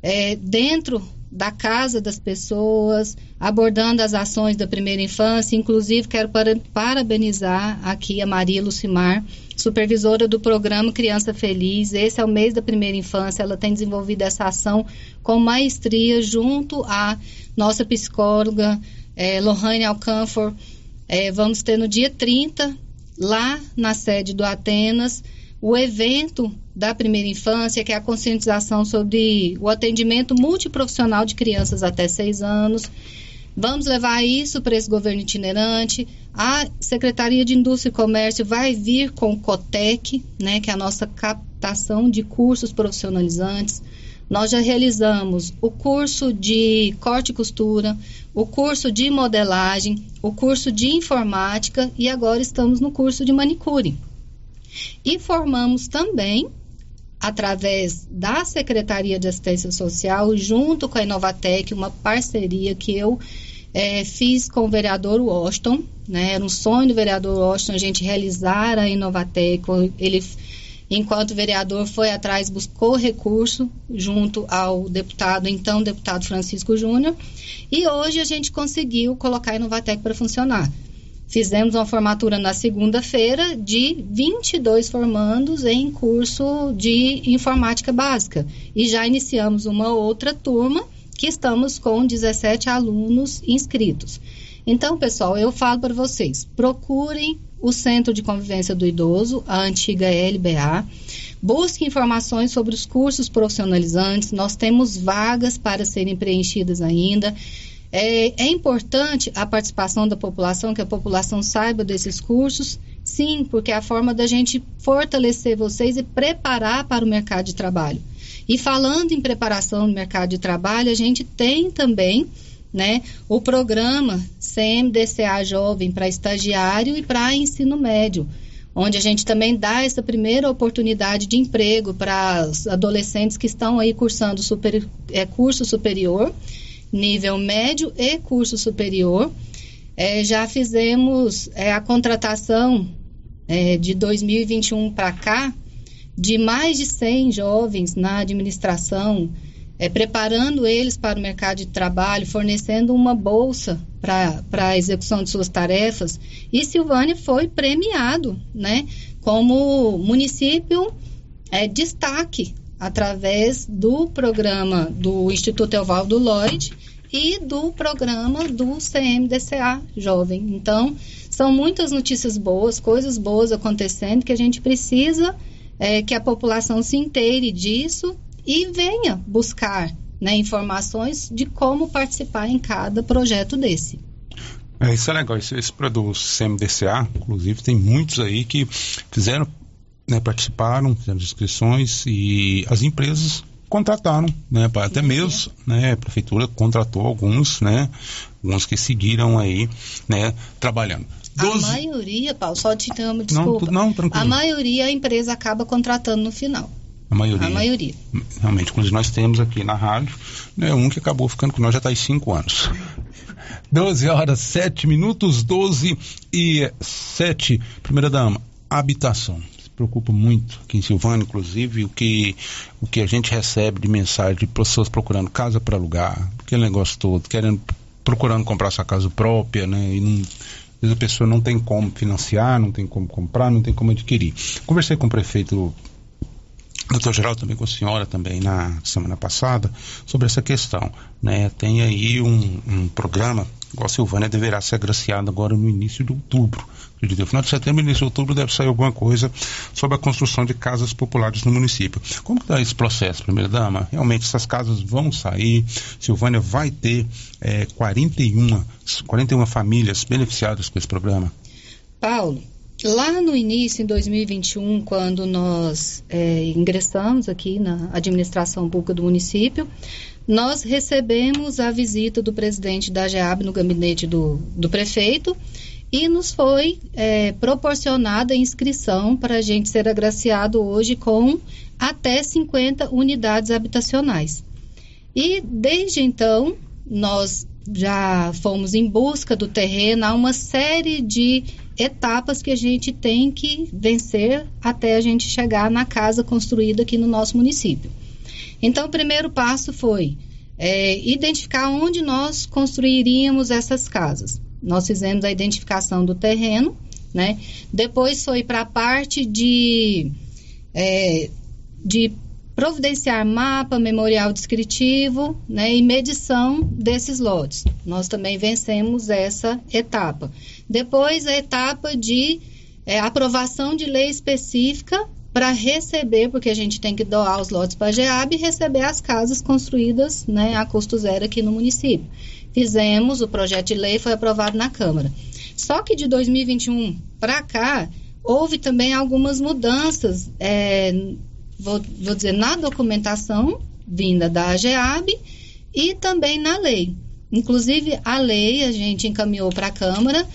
é, dentro da casa das pessoas, abordando as ações da primeira infância. Inclusive, quero para, parabenizar aqui a Maria Lucimar, supervisora do programa Criança Feliz. Esse é o mês da primeira infância. Ela tem desenvolvido essa ação com maestria junto à nossa psicóloga, é, Lohane Alcanfor. É, vamos ter no dia 30, lá na sede do Atenas, o evento da primeira infância, que é a conscientização sobre o atendimento multiprofissional de crianças até seis anos. Vamos levar isso para esse governo itinerante. A Secretaria de Indústria e Comércio vai vir com o COTEC, né, que é a nossa captação de cursos profissionalizantes. Nós já realizamos o curso de corte e costura, o curso de modelagem, o curso de informática e agora estamos no curso de manicure. E formamos também, através da Secretaria de Assistência Social, junto com a Inovatec, uma parceria que eu eh, fiz com o vereador Washington, né? Era um sonho do vereador Washington a gente realizar a Inovatec. Ele, enquanto vereador, foi atrás, buscou recurso junto ao deputado, então deputado Francisco Júnior, e hoje a gente conseguiu colocar a Inovatec para funcionar. Fizemos uma formatura na segunda-feira de 22 formandos em curso de informática básica. E já iniciamos uma outra turma que estamos com 17 alunos inscritos. Então, pessoal, eu falo para vocês, procurem o Centro de Convivência do Idoso, a antiga LBA. Busque informações sobre os cursos profissionalizantes. Nós temos vagas para serem preenchidas ainda. É, é, importante a participação da população, que a população saiba desses cursos. Sim, porque é a forma da gente fortalecer vocês e preparar para o mercado de trabalho. E falando em preparação no mercado de trabalho, a gente tem também né, o programa CMDCA Jovem para estagiário e para ensino médio, onde a gente também dá essa primeira oportunidade de emprego para os adolescentes que estão aí cursando super, é, curso superior, nível médio e curso superior. É, já fizemos é, a contratação é, de 2021 para cá de mais de 100 jovens na administração, é, preparando eles para o mercado de trabalho, fornecendo uma bolsa para a execução de suas tarefas. E Silvânia foi premiado né, como município é, destaque através do programa do Instituto Evaldo Lloyd e do programa do CMDCA Jovem. Então, são muitas notícias boas, coisas boas acontecendo que a gente precisa é, que a população se inteire disso e venha buscar né, informações de como participar em cada projeto desse. É, isso é legal. Esse, esse do CMDCA, inclusive, tem muitos aí que fizeram, né, participaram, fizeram inscrições e as empresas contrataram, né, até mesmo, né, a prefeitura contratou alguns, né, alguns que seguiram aí, né, trabalhando. 12... A maioria, Paulo, só te damos desculpa. Não, não, tranquilo. A maioria a empresa acaba contratando no final. A maioria. A maioria. Realmente, inclusive nós temos aqui na rádio, né, um que acabou ficando com nós já está há cinco anos. 12 horas, 7 minutos, 12 e 7. Primeira dama, habitação. Preocupa muito aqui em Silvânia, inclusive, o que, o que a gente recebe de mensagem de pessoas procurando casa para alugar, aquele negócio todo, querendo, procurando comprar sua casa própria, né? E não, às vezes a pessoa não tem como financiar, não tem como comprar, não tem como adquirir. Conversei com o prefeito doutor Geraldo também com a senhora também na semana passada sobre essa questão, né? Tem aí um, um programa, igual a Silvânia deverá ser agraciada agora no início de outubro. No final de setembro, início de outubro, deve sair alguma coisa sobre a construção de casas populares no município. Como está esse processo, primeira dama? Realmente essas casas vão sair, Silvânia vai ter é, 41, 41 famílias beneficiadas com esse programa? Paulo, Lá no início, em 2021, quando nós é, ingressamos aqui na administração pública do município, nós recebemos a visita do presidente da GEAB no gabinete do, do prefeito e nos foi é, proporcionada a inscrição para a gente ser agraciado hoje com até 50 unidades habitacionais. E desde então, nós já fomos em busca do terreno, há uma série de etapas que a gente tem que vencer até a gente chegar na casa construída aqui no nosso município. Então, o primeiro passo foi é, identificar onde nós construiríamos essas casas. Nós fizemos a identificação do terreno, né? Depois foi para a parte de, é, de providenciar mapa, memorial descritivo né, e medição desses lotes. Nós também vencemos essa etapa. Depois, a etapa de é, aprovação de lei específica para receber, porque a gente tem que doar os lotes para a GEAB e receber as casas construídas né, a custo zero aqui no município. Fizemos, o projeto de lei foi aprovado na Câmara. Só que de 2021 para cá, houve também algumas mudanças, é, vou, vou dizer, na documentação vinda da AGEAB e também na lei. Inclusive, a lei a gente encaminhou para a Câmara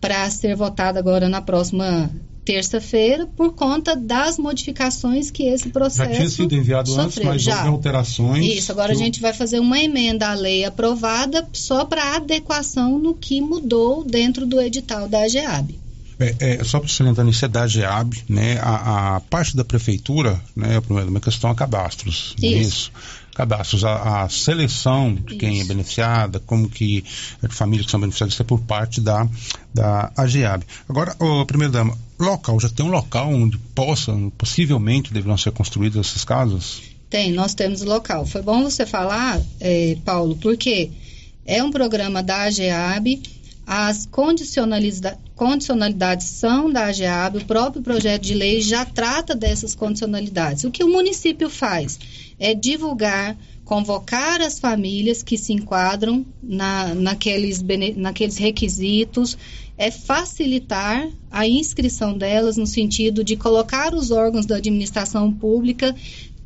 para ser votada agora na próxima terça-feira por conta das modificações que esse processo Já tinha sido enviado sofreu. antes, mas Já. houve alterações. Isso, agora a gente vai fazer uma emenda à lei aprovada só para adequação no que mudou dentro do edital da AGEAB. É, é, só para salientar isso é da GEAB, né? A, a parte da prefeitura, né? A primeira questão é cadastros. é Isso. isso? Cadastros, a, a seleção de quem é beneficiada, como que famílias que são beneficiadas, isso é por parte da, da AGEAB. Agora, ô, primeira dama, local, já tem um local onde possa, possivelmente deverão ser construídas essas casas? Tem, nós temos o local. Foi bom você falar, eh, Paulo, porque é um programa da AGEAB, as condicionalida- condicionalidades são da AGEAB, o próprio projeto de lei já trata dessas condicionalidades. O que o município faz é divulgar, convocar as famílias que se enquadram na, naqueles, naqueles requisitos, é facilitar a inscrição delas no sentido de colocar os órgãos da administração pública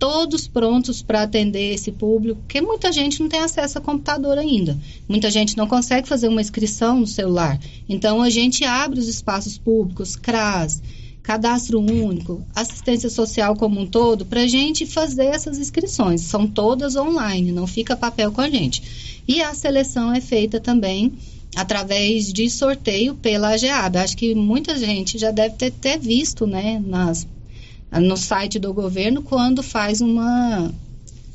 todos prontos para atender esse público, porque muita gente não tem acesso a computador ainda. Muita gente não consegue fazer uma inscrição no celular. Então a gente abre os espaços públicos, CRAS, cadastro único, assistência social como um todo, para a gente fazer essas inscrições. São todas online, não fica papel com a gente. E a seleção é feita também através de sorteio pela AGEAB. Acho que muita gente já deve ter, ter visto, né, nas, no site do governo quando faz uma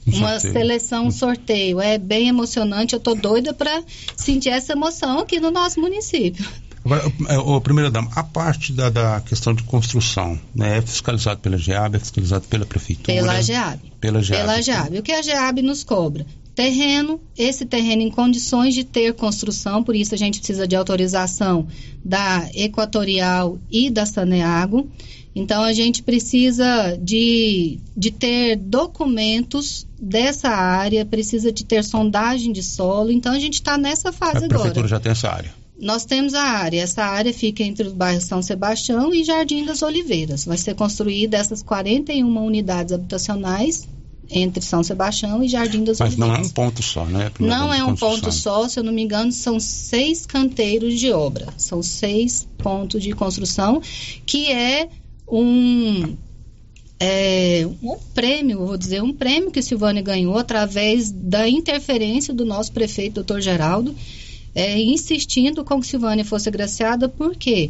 uma sorteio. seleção, um sorteio. É bem emocionante. Eu tô doida para sentir essa emoção aqui no nosso município. Agora, é, primeira dama, a parte da, da questão de construção, né, é fiscalizado pela GEAB, é fiscalizado pela prefeitura? Pela GEAB. Pela GEAB. Pela GEAB. O que a GEAB nos cobra? Terreno, esse terreno em condições de ter construção, por isso a gente precisa de autorização da Equatorial e da Saneago. Então a gente precisa de, de ter documentos dessa área, precisa de ter sondagem de solo. Então a gente está nessa fase A agora. prefeitura já tem essa área. Nós temos a área. Essa área fica entre os bairros São Sebastião e Jardim das Oliveiras. Vai ser construída essas 41 unidades habitacionais entre São Sebastião e Jardim das Mas não é Oliveiras. um ponto só, né? Não é um construção. ponto só, se eu não me engano, são seis canteiros de obra. São seis pontos de construção, que é um, é, um prêmio, vou dizer, um prêmio que Silvânia ganhou através da interferência do nosso prefeito, doutor Geraldo, é, insistindo com que Silvânia fosse agraciada, porque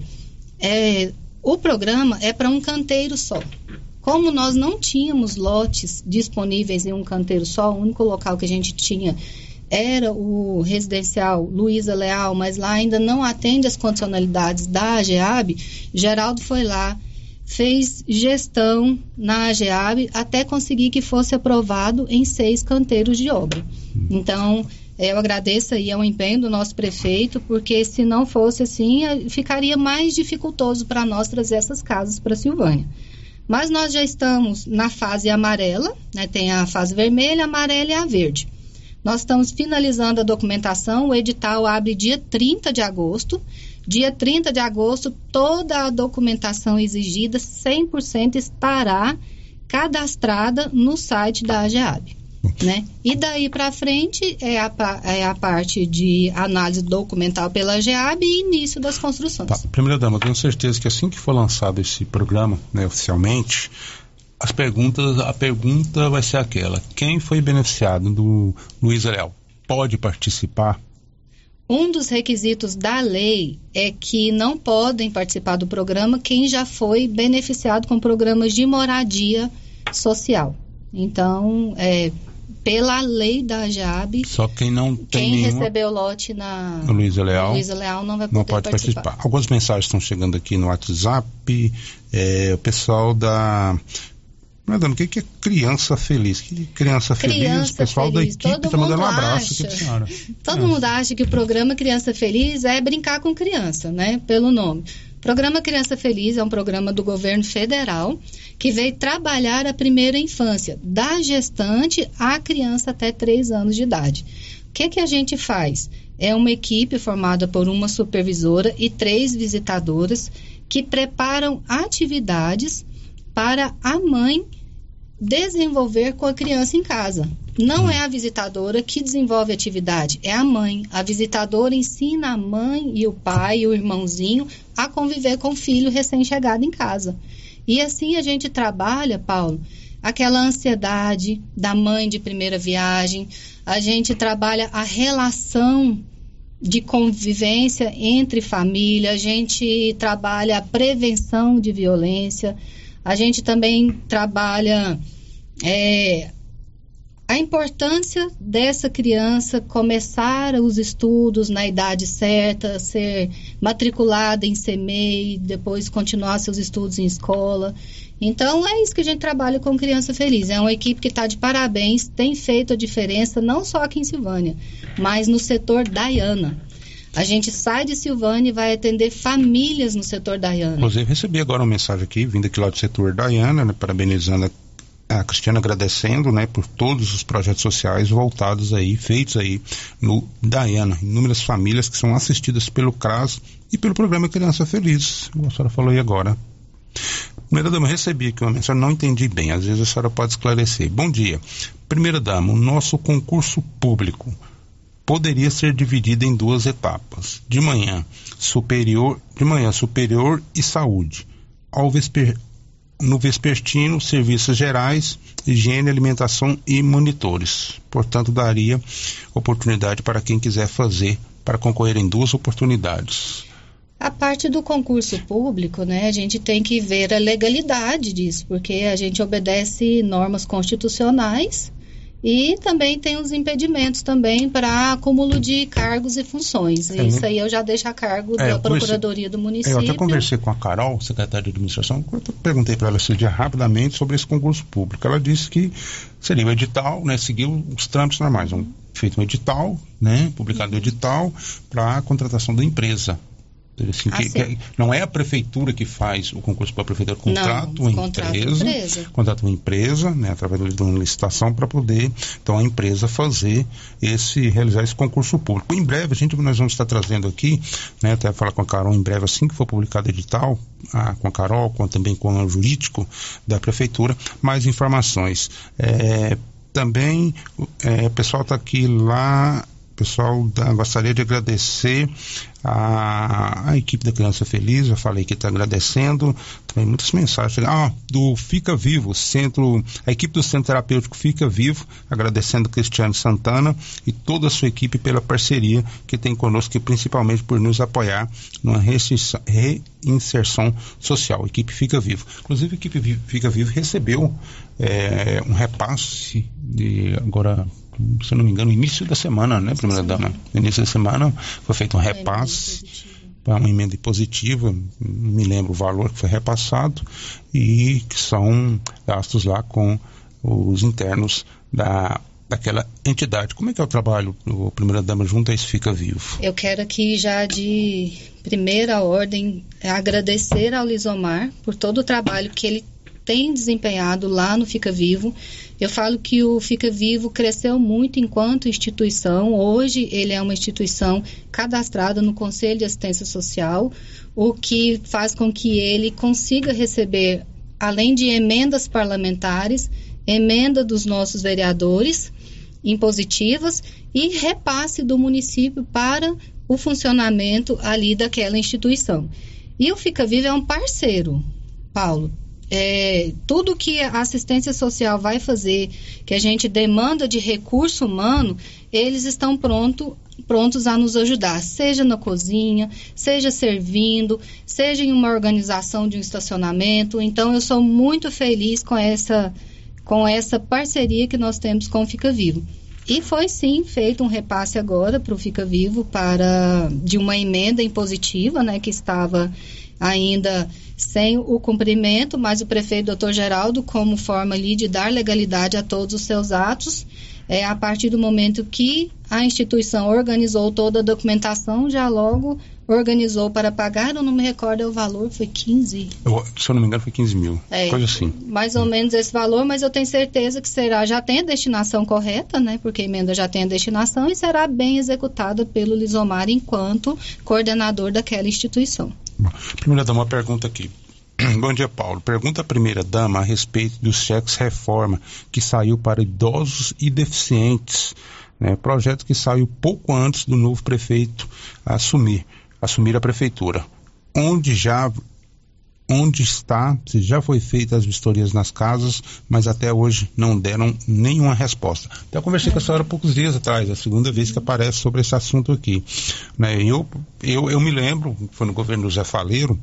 é, o programa é para um canteiro só. Como nós não tínhamos lotes disponíveis em um canteiro só, o único local que a gente tinha era o residencial Luísa Leal, mas lá ainda não atende as condicionalidades da AGEAB, Geraldo foi lá, fez gestão na AGEAB até conseguir que fosse aprovado em seis canteiros de obra. Então, eu agradeço aí ao empenho do nosso prefeito, porque se não fosse assim, eh, ficaria mais dificultoso para nós trazer essas casas para Silvânia. Mas nós já estamos na fase amarela, né? tem a fase vermelha, amarela e a verde. Nós estamos finalizando a documentação, o edital abre dia 30 de agosto. Dia 30 de agosto, toda a documentação exigida, 100% estará cadastrada no site da AGEAB. Né? E daí para frente é a, é a parte de análise documental pela AGEAB e início das construções. Tá, primeira dama, tenho certeza que assim que for lançado esse programa, né, oficialmente, as perguntas, a pergunta vai ser aquela: quem foi beneficiado do Luiz Leal pode participar? Um dos requisitos da lei é que não podem participar do programa quem já foi beneficiado com programas de moradia social. Então, é, pela lei da JAB, Só quem não tem quem nenhuma recebeu lote na Luiz Leal, Luísa Leal não vai poder não pode participar. Algumas mensagens estão chegando aqui no WhatsApp. é, o pessoal da. Madame, o que é criança feliz? Que criança feliz? Criança O pessoal feliz, da equipe todo está mandando um abraço aqui pra senhora. Todo mundo acha que o programa Criança Feliz é brincar com criança, né? Pelo nome. O programa Criança Feliz é um programa do governo federal que veio trabalhar a primeira infância, da gestante à criança até 3 anos de idade. O que, que a gente faz? É uma equipe formada por uma supervisora e três visitadoras que preparam atividades para a mãe desenvolver com a criança em casa. Não é a visitadora que desenvolve a atividade, é a mãe. A visitadora ensina a mãe e o pai e o irmãozinho a conviver com o filho recém-chegado em casa. E assim a gente trabalha, Paulo, aquela ansiedade da mãe de primeira viagem, a gente trabalha a relação de convivência entre família, a gente trabalha a prevenção de violência, a gente também trabalha é, a importância dessa criança começar os estudos na idade certa, ser matriculada em CMEI, depois continuar seus estudos em escola. Então é isso que a gente trabalha com Criança Feliz. É uma equipe que está de parabéns, tem feito a diferença não só aqui em Silvânia, mas no setor Diana. A gente sai de Silvânia e vai atender famílias no setor Diana. Inclusive, recebi agora uma mensagem aqui, vindo aqui lá do setor Diana, né, parabenizando a Cristiana agradecendo, né, por todos os projetos sociais voltados aí, feitos aí no Diana, inúmeras famílias que são assistidas pelo CRAS e pelo programa Criança Feliz, a senhora falou aí agora. Primeira dama, recebi aqui uma mensagem, não entendi bem, às vezes a senhora pode esclarecer. Bom dia. Primeira dama, o nosso concurso público poderia ser dividido em duas etapas. De manhã, superior, de manhã superior e saúde. Ao vesper, no vespertino, serviços gerais, higiene, alimentação e monitores. Portanto, daria oportunidade para quem quiser fazer para concorrer em duas oportunidades. A parte do concurso público, né, a gente tem que ver a legalidade disso, porque a gente obedece normas constitucionais e também tem os impedimentos também para acúmulo de cargos e funções. É, Isso aí eu já deixo a cargo É, da Procuradoria do Município. Eu até conversei com a Carol, secretária de administração, perguntei para ela esse dia rapidamente sobre esse concurso público. Ela disse que seria o edital, né, seguir os trâmites normais, um, feito um edital, né, publicado o edital para a contratação da empresa. Assim, Ah, que- que não é a prefeitura que faz o concurso para a prefeitura, contrata uma contrata a empresa, empresa. contrata uma empresa, né, através de uma licitação para poder, então a empresa fazer esse realizar esse concurso público. Em breve a gente nós vamos estar trazendo aqui, né, até falar com a Carol em breve assim que for publicado o edital, ah, com a Carol, com também com o jurídico da prefeitura, mais informações. É, também é, o pessoal está aqui lá pessoal da- gostaria de agradecer a, a equipe da Criança Feliz, eu falei que está agradecendo, também muitas mensagens. Ah, do Fica Vivo, centro, a equipe do Centro Terapêutico Fica Vivo, agradecendo Cristiano Santana e toda a sua equipe pela parceria que tem conosco e principalmente por nos apoiar numa reinserção, reinserção social. A equipe Fica Vivo. Inclusive, a equipe Fica Vivo recebeu eh, um repasse de agora se não me engano, no início da semana, né, primeira dama? No início da semana foi feito um repasse para uma emenda positiva, não me lembro o valor que foi repassado, e que são gastos lá com os internos da, daquela entidade. Como é que é o trabalho do primeira dama junto a esse Fica Vivo? Eu quero aqui já de primeira ordem agradecer ao Lisomar por todo o trabalho que ele tem desempenhado lá no Fica Vivo. Eu falo que o Fica Vivo cresceu muito enquanto instituição. Hoje ele é uma instituição cadastrada no Conselho de Assistência Social, o que faz com que ele consiga receber, além de emendas parlamentares, emenda dos nossos vereadores impositivas e repasse do município para o funcionamento ali daquela instituição. E o Fica Vivo é um parceiro, Paulo. É, tudo que a assistência social vai fazer, que a gente demanda de recurso humano, eles estão pronto, prontos a nos ajudar, seja na cozinha, seja servindo, seja em uma organização de um estacionamento. Então, eu sou muito feliz com essa, com essa parceria que nós temos com o Fica Vivo. E foi sim feito um repasse agora para o Fica Vivo para de uma emenda impositiva, né, que estava ainda sem o cumprimento, mas o prefeito doutor Geraldo, como forma ali de dar legalidade a todos os seus atos, é, a partir do momento que a instituição organizou toda a documentação, já logo organizou para pagar, eu não me recordo o valor, foi 15, Eu, se eu não me engano, foi 15 mil. É. Coisa assim. mais ou menos esse valor, mas eu tenho certeza que será, já tem a destinação correta, né? Porque a emenda já tem a destinação e será bem executada pelo Lisomar enquanto coordenador daquela instituição. Primeira dama, uma pergunta aqui. (clears throat) Bom dia, Paulo. Pergunta a primeira dama a respeito dos cheques reforma que saiu para idosos e deficientes. Né? Projeto que saiu pouco antes do novo prefeito assumir, assumir a prefeitura. Onde já onde está, se já foi feita as vistorias nas casas, mas até hoje não deram nenhuma resposta. Até eu conversei com a senhora poucos dias atrás, a segunda vez que aparece sobre esse assunto aqui. Né? Eu, eu, eu me lembro, foi no governo do Zé Faleiro,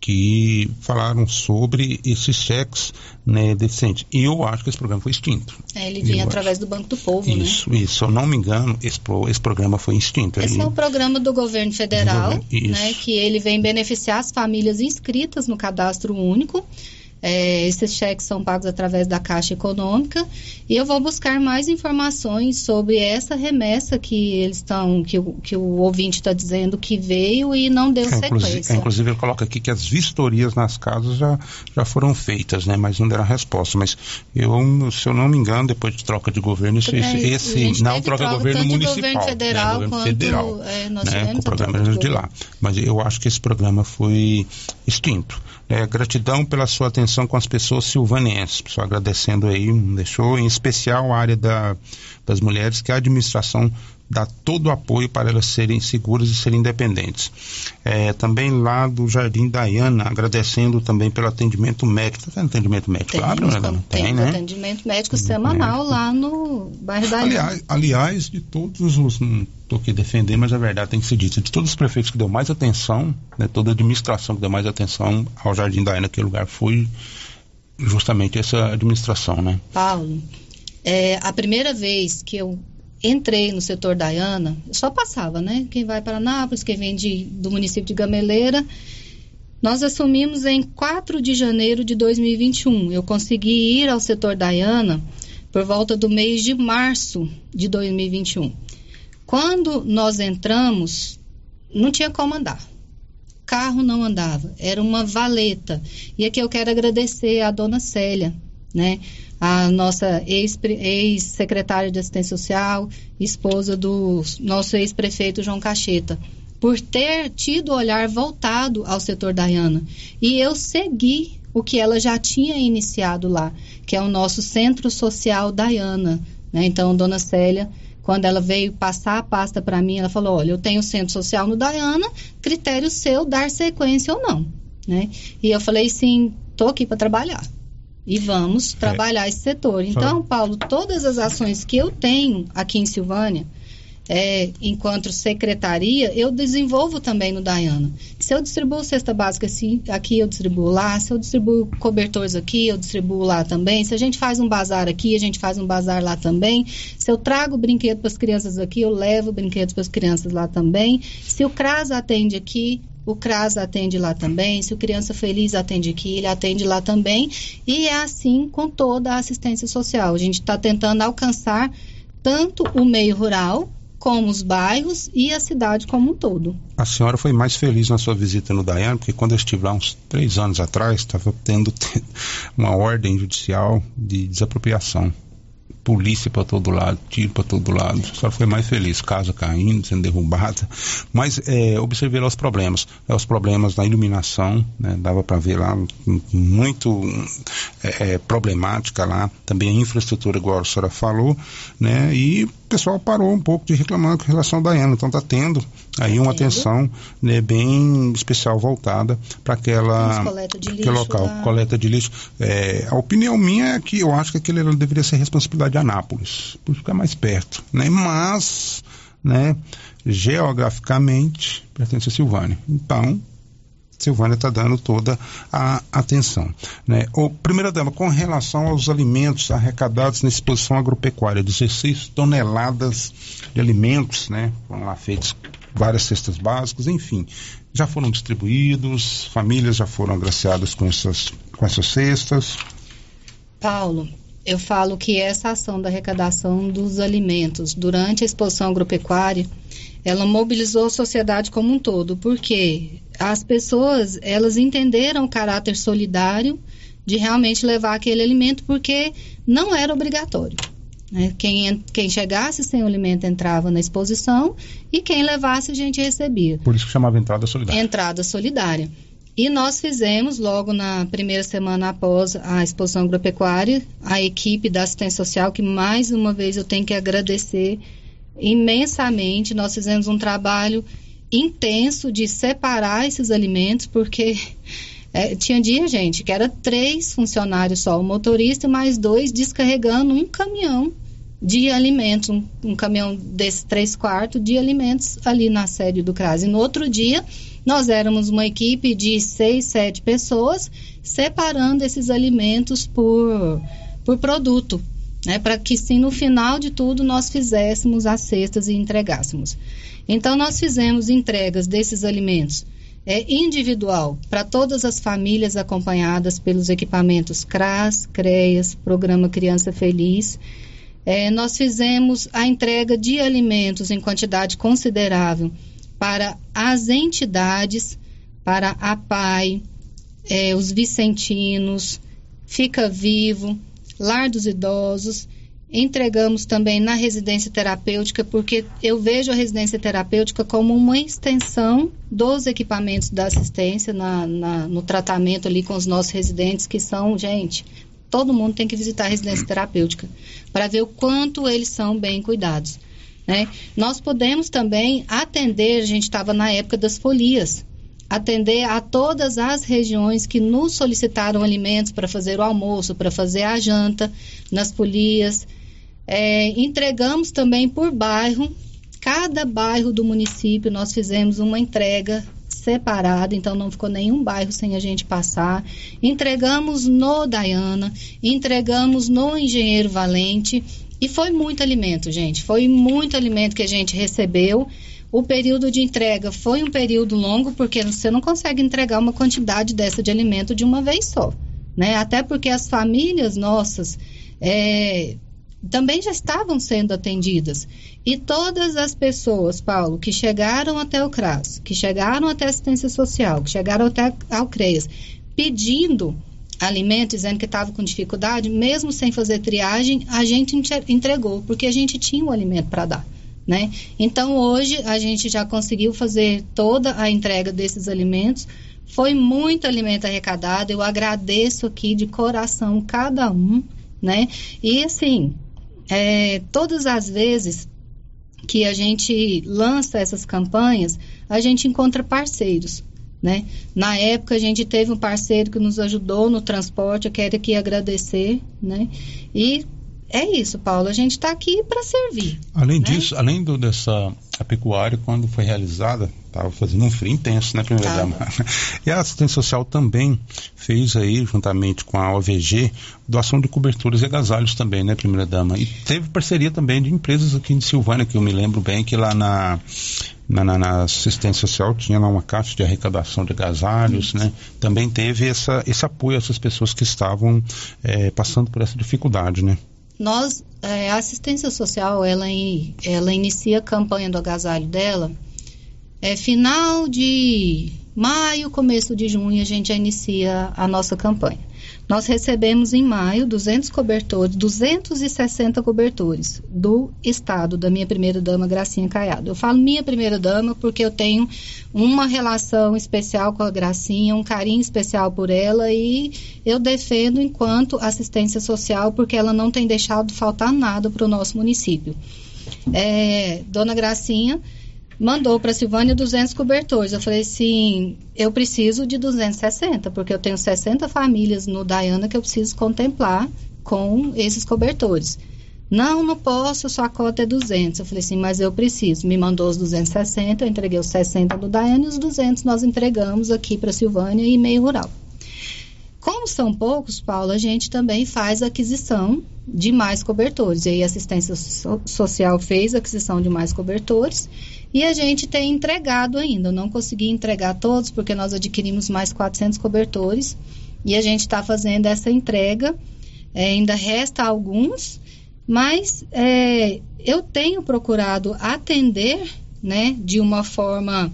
que falaram sobre esses cheques né, deficientes. E eu acho que esse programa foi extinto. É, ele vinha Eu através do Banco do Povo, Isso, isso. Se eu não me engano, esse, esse programa foi extinto. né? Esse Ele- é o programa do governo federal, Do governo, né, que ele vem beneficiar as famílias inscritas no cadastro único. É, esses cheques são pagos através da Caixa Econômica e eu vou buscar mais informações sobre essa remessa que eles estão, que, o- que o ouvinte está dizendo que veio e não deu É, inclusive, sequência. é, inclusive ele coloca aqui que as vistorias nas casas já, já foram feitas, né? Mas não deram resposta. Mas eu, se eu não me engano, depois de troca de governo, esse, É, esse, não troca troca governo municipal, governo federal né? governo quanto, federal, é, nós né? Com o a programa troca de de lá. Mas eu acho que esse programa foi extinto. É, gratidão pela sua atenção com as pessoas silvanenses. Pessoal agradecendo aí, deixou em especial a área da, das mulheres, que a administração dá todo o apoio para elas serem seguras e serem independentes. É, também lá do Jardim Dayana, agradecendo também pelo atendimento médico. Está tendo atendimento médico lá, Temos, Bruna? tem, Tem, né? atendimento médico semanal lá no bairro da Aliás, aliás, de todos os. Não estou aqui defendendo, mas a verdade tem que ser dita. De todos os prefeitos que deu mais atenção, né, toda a administração que deu mais atenção ao Jardim da Ana, naquele lugar, foi justamente essa administração, né? Paulo, é, a primeira vez que eu entrei no setor Dayana, só passava, né? Quem vai para Anápolis, quem vem de, do município de Gameleira. Nós assumimos em 4 de janeiro de 2021. Eu consegui ir ao setor Dayana por volta do mês de março de 2021. Quando nós entramos, não tinha como andar. Carro não andava, era uma valeta. E aqui eu quero agradecer à dona Célia, né? A nossa ex- ex-secretária de assistência social, esposa do nosso ex-prefeito João Cacheta, por ter tido olhar voltado ao setor Dayana. E eu segui o que ela já tinha iniciado lá, que é o nosso Centro Social Dayana. Né? Então, dona Célia, quando ela veio passar a pasta para mim, ela falou: Olha, eu tenho centro social no Dayana, critério seu dar sequência ou não. Né? E eu falei: Sim, estou aqui para trabalhar. E vamos trabalhar esse setor. Então, Paulo, todas as ações que eu tenho aqui em Silvânia, é, enquanto secretaria, eu desenvolvo também no Dayana. Se eu distribuo cesta básica assim, aqui, eu distribuo lá. Se eu distribuo cobertores aqui, eu distribuo lá também. Se a gente faz um bazar aqui, a gente faz um bazar lá também. Se eu trago brinquedo para as crianças aqui, eu levo brinquedos para as crianças lá também. Se o CRAS atende aqui, o CRAS atende lá também. Se o Criança Feliz atende aqui, ele atende lá também. E é assim com toda a assistência social. A gente está tentando alcançar tanto o meio rural, como os bairros e a cidade como um todo. A senhora foi mais feliz na sua visita no Dayana, porque quando eu estive lá uns três anos atrás, estava tendo (laughs) uma ordem judicial de desapropriação. Polícia para todo lado, tiro para todo lado. Senhora foi mais feliz, casa caindo, sendo derrubada. Mas é, observei lá os problemas. É, os problemas na iluminação, né, dava para ver lá muito é, é, problemática lá. Também a infraestrutura, igual a senhora falou, né? E o pessoal parou um pouco de reclamar com relação ao Dayana. Então está tendo aí uma atenção né, bem especial voltada para aquela lixo local, lá. coleta de lixo. É, a opinião minha é que eu acho que aquele deveria ser responsabilidade de Anápolis, por ficar mais perto, né? Mas, né, geograficamente pertence a Silvânia. Então, Silvânia está dando toda a atenção. Né? O, primeira dama, com relação aos alimentos arrecadados na exposição agropecuária, 16 toneladas de alimentos, né? Foram lá feitos várias cestas básicas, enfim, já foram distribuídos, famílias já foram agraciadas com essas, com essas cestas. Paulo, eu falo que essa ação da arrecadação dos alimentos durante a exposição agropecuária, ela mobilizou a sociedade como um todo, porque as pessoas, elas entenderam o caráter solidário de realmente levar aquele alimento, porque não era obrigatório. né? Quem, quem chegasse sem o alimento entrava na exposição e quem levasse a gente recebia Por isso que chamava entrada solidária. entrada solidária. E nós fizemos, logo na primeira semana após a exposição agropecuária, a equipe da assistência social, que mais uma vez eu tenho que agradecer imensamente. Nós fizemos um trabalho intenso de separar esses alimentos, porque é, tinha dia, gente, que era três funcionários só, o motorista e mais dois descarregando um caminhão de alimentos, um, um caminhão desses três quartos de alimentos ali na sede do CRAS. E no outro dia, nós éramos uma equipe de seis, sete pessoas, separando esses alimentos por, por produto, né, para que sim, no final de tudo, nós fizéssemos as cestas e entregássemos. Então, nós fizemos entregas desses alimentos é, individual para todas as famílias acompanhadas pelos equipamentos CRAS, CREAS, Programa Criança Feliz. É, nós fizemos a entrega de alimentos em quantidade considerável para as entidades, para a PAI, é, os Vicentinos, Fica Vivo, Lar dos Idosos. Entregamos também na residência terapêutica, porque eu vejo a residência terapêutica como uma extensão dos equipamentos da assistência na, na, no tratamento ali com os nossos residentes, que são, gente, todo mundo tem que visitar a residência terapêutica para ver o quanto eles são bem cuidados. Né? Nós podemos também atender, a gente estava na época das folias, atender a todas as regiões que nos solicitaram alimentos para fazer o almoço, para fazer a janta, nas folias. É, entregamos também por bairro, cada bairro do município nós fizemos uma entrega separada, então não ficou nenhum bairro sem a gente passar. Entregamos no Dayana, entregamos no Engenheiro Valente e foi muito alimento, gente. Foi muito alimento que a gente recebeu. O período de entrega foi um período longo, porque você não consegue entregar uma quantidade dessa de alimento de uma vez só. Né? Até porque as famílias nossas é, também já estavam sendo atendidas. E todas as pessoas, Paulo, que chegaram até o CRAS, que chegaram até a assistência social, que chegaram até ao CREAS, pedindo alimento, dizendo que estava com dificuldade, mesmo sem fazer triagem, a gente entregou, porque a gente tinha o alimento para dar. Né? Então hoje a gente já conseguiu fazer toda a entrega desses alimentos. Foi muito alimento arrecadado. Eu agradeço aqui de coração cada um, né? E assim, é, todas as vezes que a gente lança essas campanhas, a gente encontra parceiros. Né? Na época a gente teve um parceiro que nos ajudou no transporte, eu quero aqui agradecer, né? E é isso, Paulo, a gente está aqui para servir. Além né? disso, além do, dessa a pecuária, quando foi realizada, estava fazendo um frio intenso, né, primeira dama? (laughs) E a assistência social também fez aí, juntamente com a OVG, doação de coberturas e agasalhos também, né, primeira dama? E teve parceria também de empresas aqui em Silvânia, que eu me lembro bem que lá na na, na, na, assistência social tinha lá uma caixa de arrecadação de agasalhos, né? Também teve essa, esse apoio a essas pessoas que estavam é, passando por essa dificuldade, né? Nós, é, a assistência social, ela, ela inicia a campanha do agasalho dela é final de maio, começo de junho, a gente já inicia a nossa campanha. Nós recebemos em maio 200 cobertores, 260 cobertores do estado da minha primeira dama Gracinha Caiado. Eu falo minha primeira dama porque eu tenho uma relação especial com a Gracinha, um carinho especial por ela e eu defendo enquanto assistência social porque ela não tem deixado faltar nada para o nosso município. É, Dona Gracinha mandou para Silvânia 200 cobertores. Eu falei assim, eu preciso de 260, porque eu tenho 60 famílias no Diana que eu preciso contemplar com esses cobertores. Não, não posso, sua cota é 200. Eu falei assim, mas eu preciso. Me mandou os 260, eu entreguei os 60 do Diana e os 200 nós entregamos aqui para Silvânia e meio rural. Como são poucos, Paulo, a gente também faz aquisição de mais cobertores. E aí a assistência social fez aquisição de mais cobertores e a gente tem entregado ainda. Eu não consegui entregar todos porque nós adquirimos mais 400 cobertores e a gente está fazendo essa entrega. É, ainda resta alguns, mas é, eu tenho procurado atender, né, de uma forma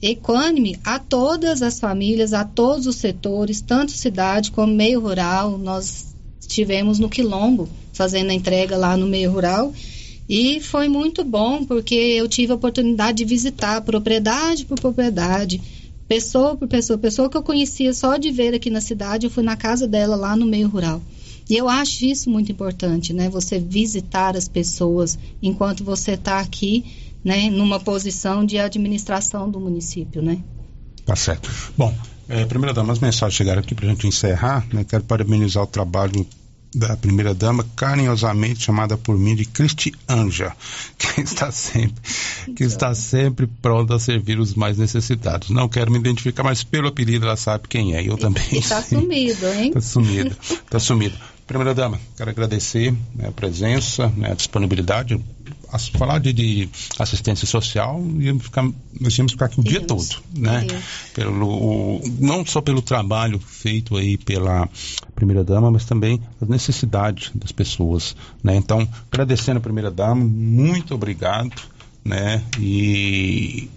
equânime a todas as famílias, a todos os setores, tanto cidade como meio rural. Nós estivemos no Quilombo fazendo a entrega lá no meio rural e foi muito bom, porque eu tive a oportunidade de visitar propriedade por propriedade, pessoa por pessoa, pessoa que eu conhecia só de ver aqui na cidade, eu fui na casa dela lá no meio rural. E eu acho isso muito importante, né? Você visitar as pessoas enquanto você está aqui, né? Numa posição de administração do município, né? Tá certo. Bom, é, primeira dama, as mensagens chegaram aqui para a gente encerrar, né? Quero parabenizar o trabalho da primeira dama, carinhosamente chamada por mim de Cristianja, (laughs) que está sempre, que está sempre pronta a servir os mais necessitados. Não quero me identificar, mas pelo apelido ela sabe quem é. Eu também. Está sumido, hein? Está sumido, está sumido. Primeira dama, quero agradecer né, a presença, né, a disponibilidade. As, falar de, de, assistência social, íamos ficar, nós íamos ficar aqui o dia todo, né? Pelo, não só pelo trabalho feito aí pela primeira dama, mas também as necessidades das pessoas, né? Então, agradecendo a primeira dama, muito obrigado, né? E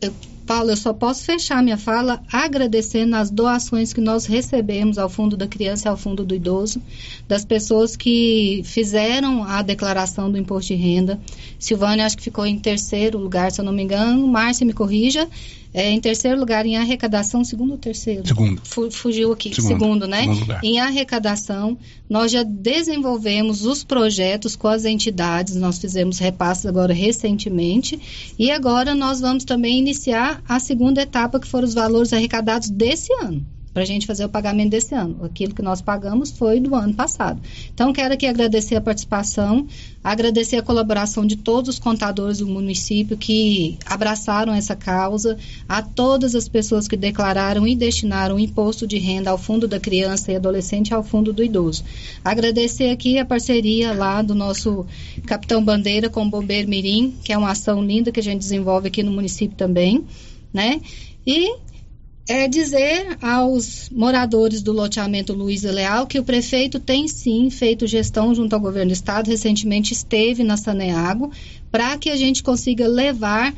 eu Paulo, eu só posso fechar minha fala agradecendo as doações que nós recebemos ao Fundo da Criança e ao Fundo do Idoso, das pessoas que fizeram a declaração do imposto de renda. Silvânia acho que ficou em terceiro lugar, se eu não me engano. Márcia, me corrija. É, em terceiro lugar em arrecadação, segundo ou terceiro? Segundo. fugiu aqui, segundo, segundo né? Segundo lugar. Em arrecadação, nós já desenvolvemos os projetos com as entidades, nós fizemos repasses agora recentemente, e agora nós vamos também iniciar a segunda etapa, que foram os valores arrecadados desse ano para a gente fazer o pagamento desse ano. Aquilo que nós pagamos foi do ano passado. Então, quero aqui agradecer a participação, agradecer a colaboração de todos os contadores do município que abraçaram essa causa, a todas as pessoas que declararam e destinaram o imposto de renda ao Fundo da Criança e Adolescente e ao Fundo do Idoso. Agradecer aqui a parceria lá do nosso Capitão Bandeira com o Bombeiro Mirim, que é uma ação linda que a gente desenvolve aqui no município também, né? E é dizer aos moradores do loteamento Luiz Leal que o prefeito tem sim feito gestão junto ao governo do estado, recentemente esteve na Saneago, para que a gente consiga levar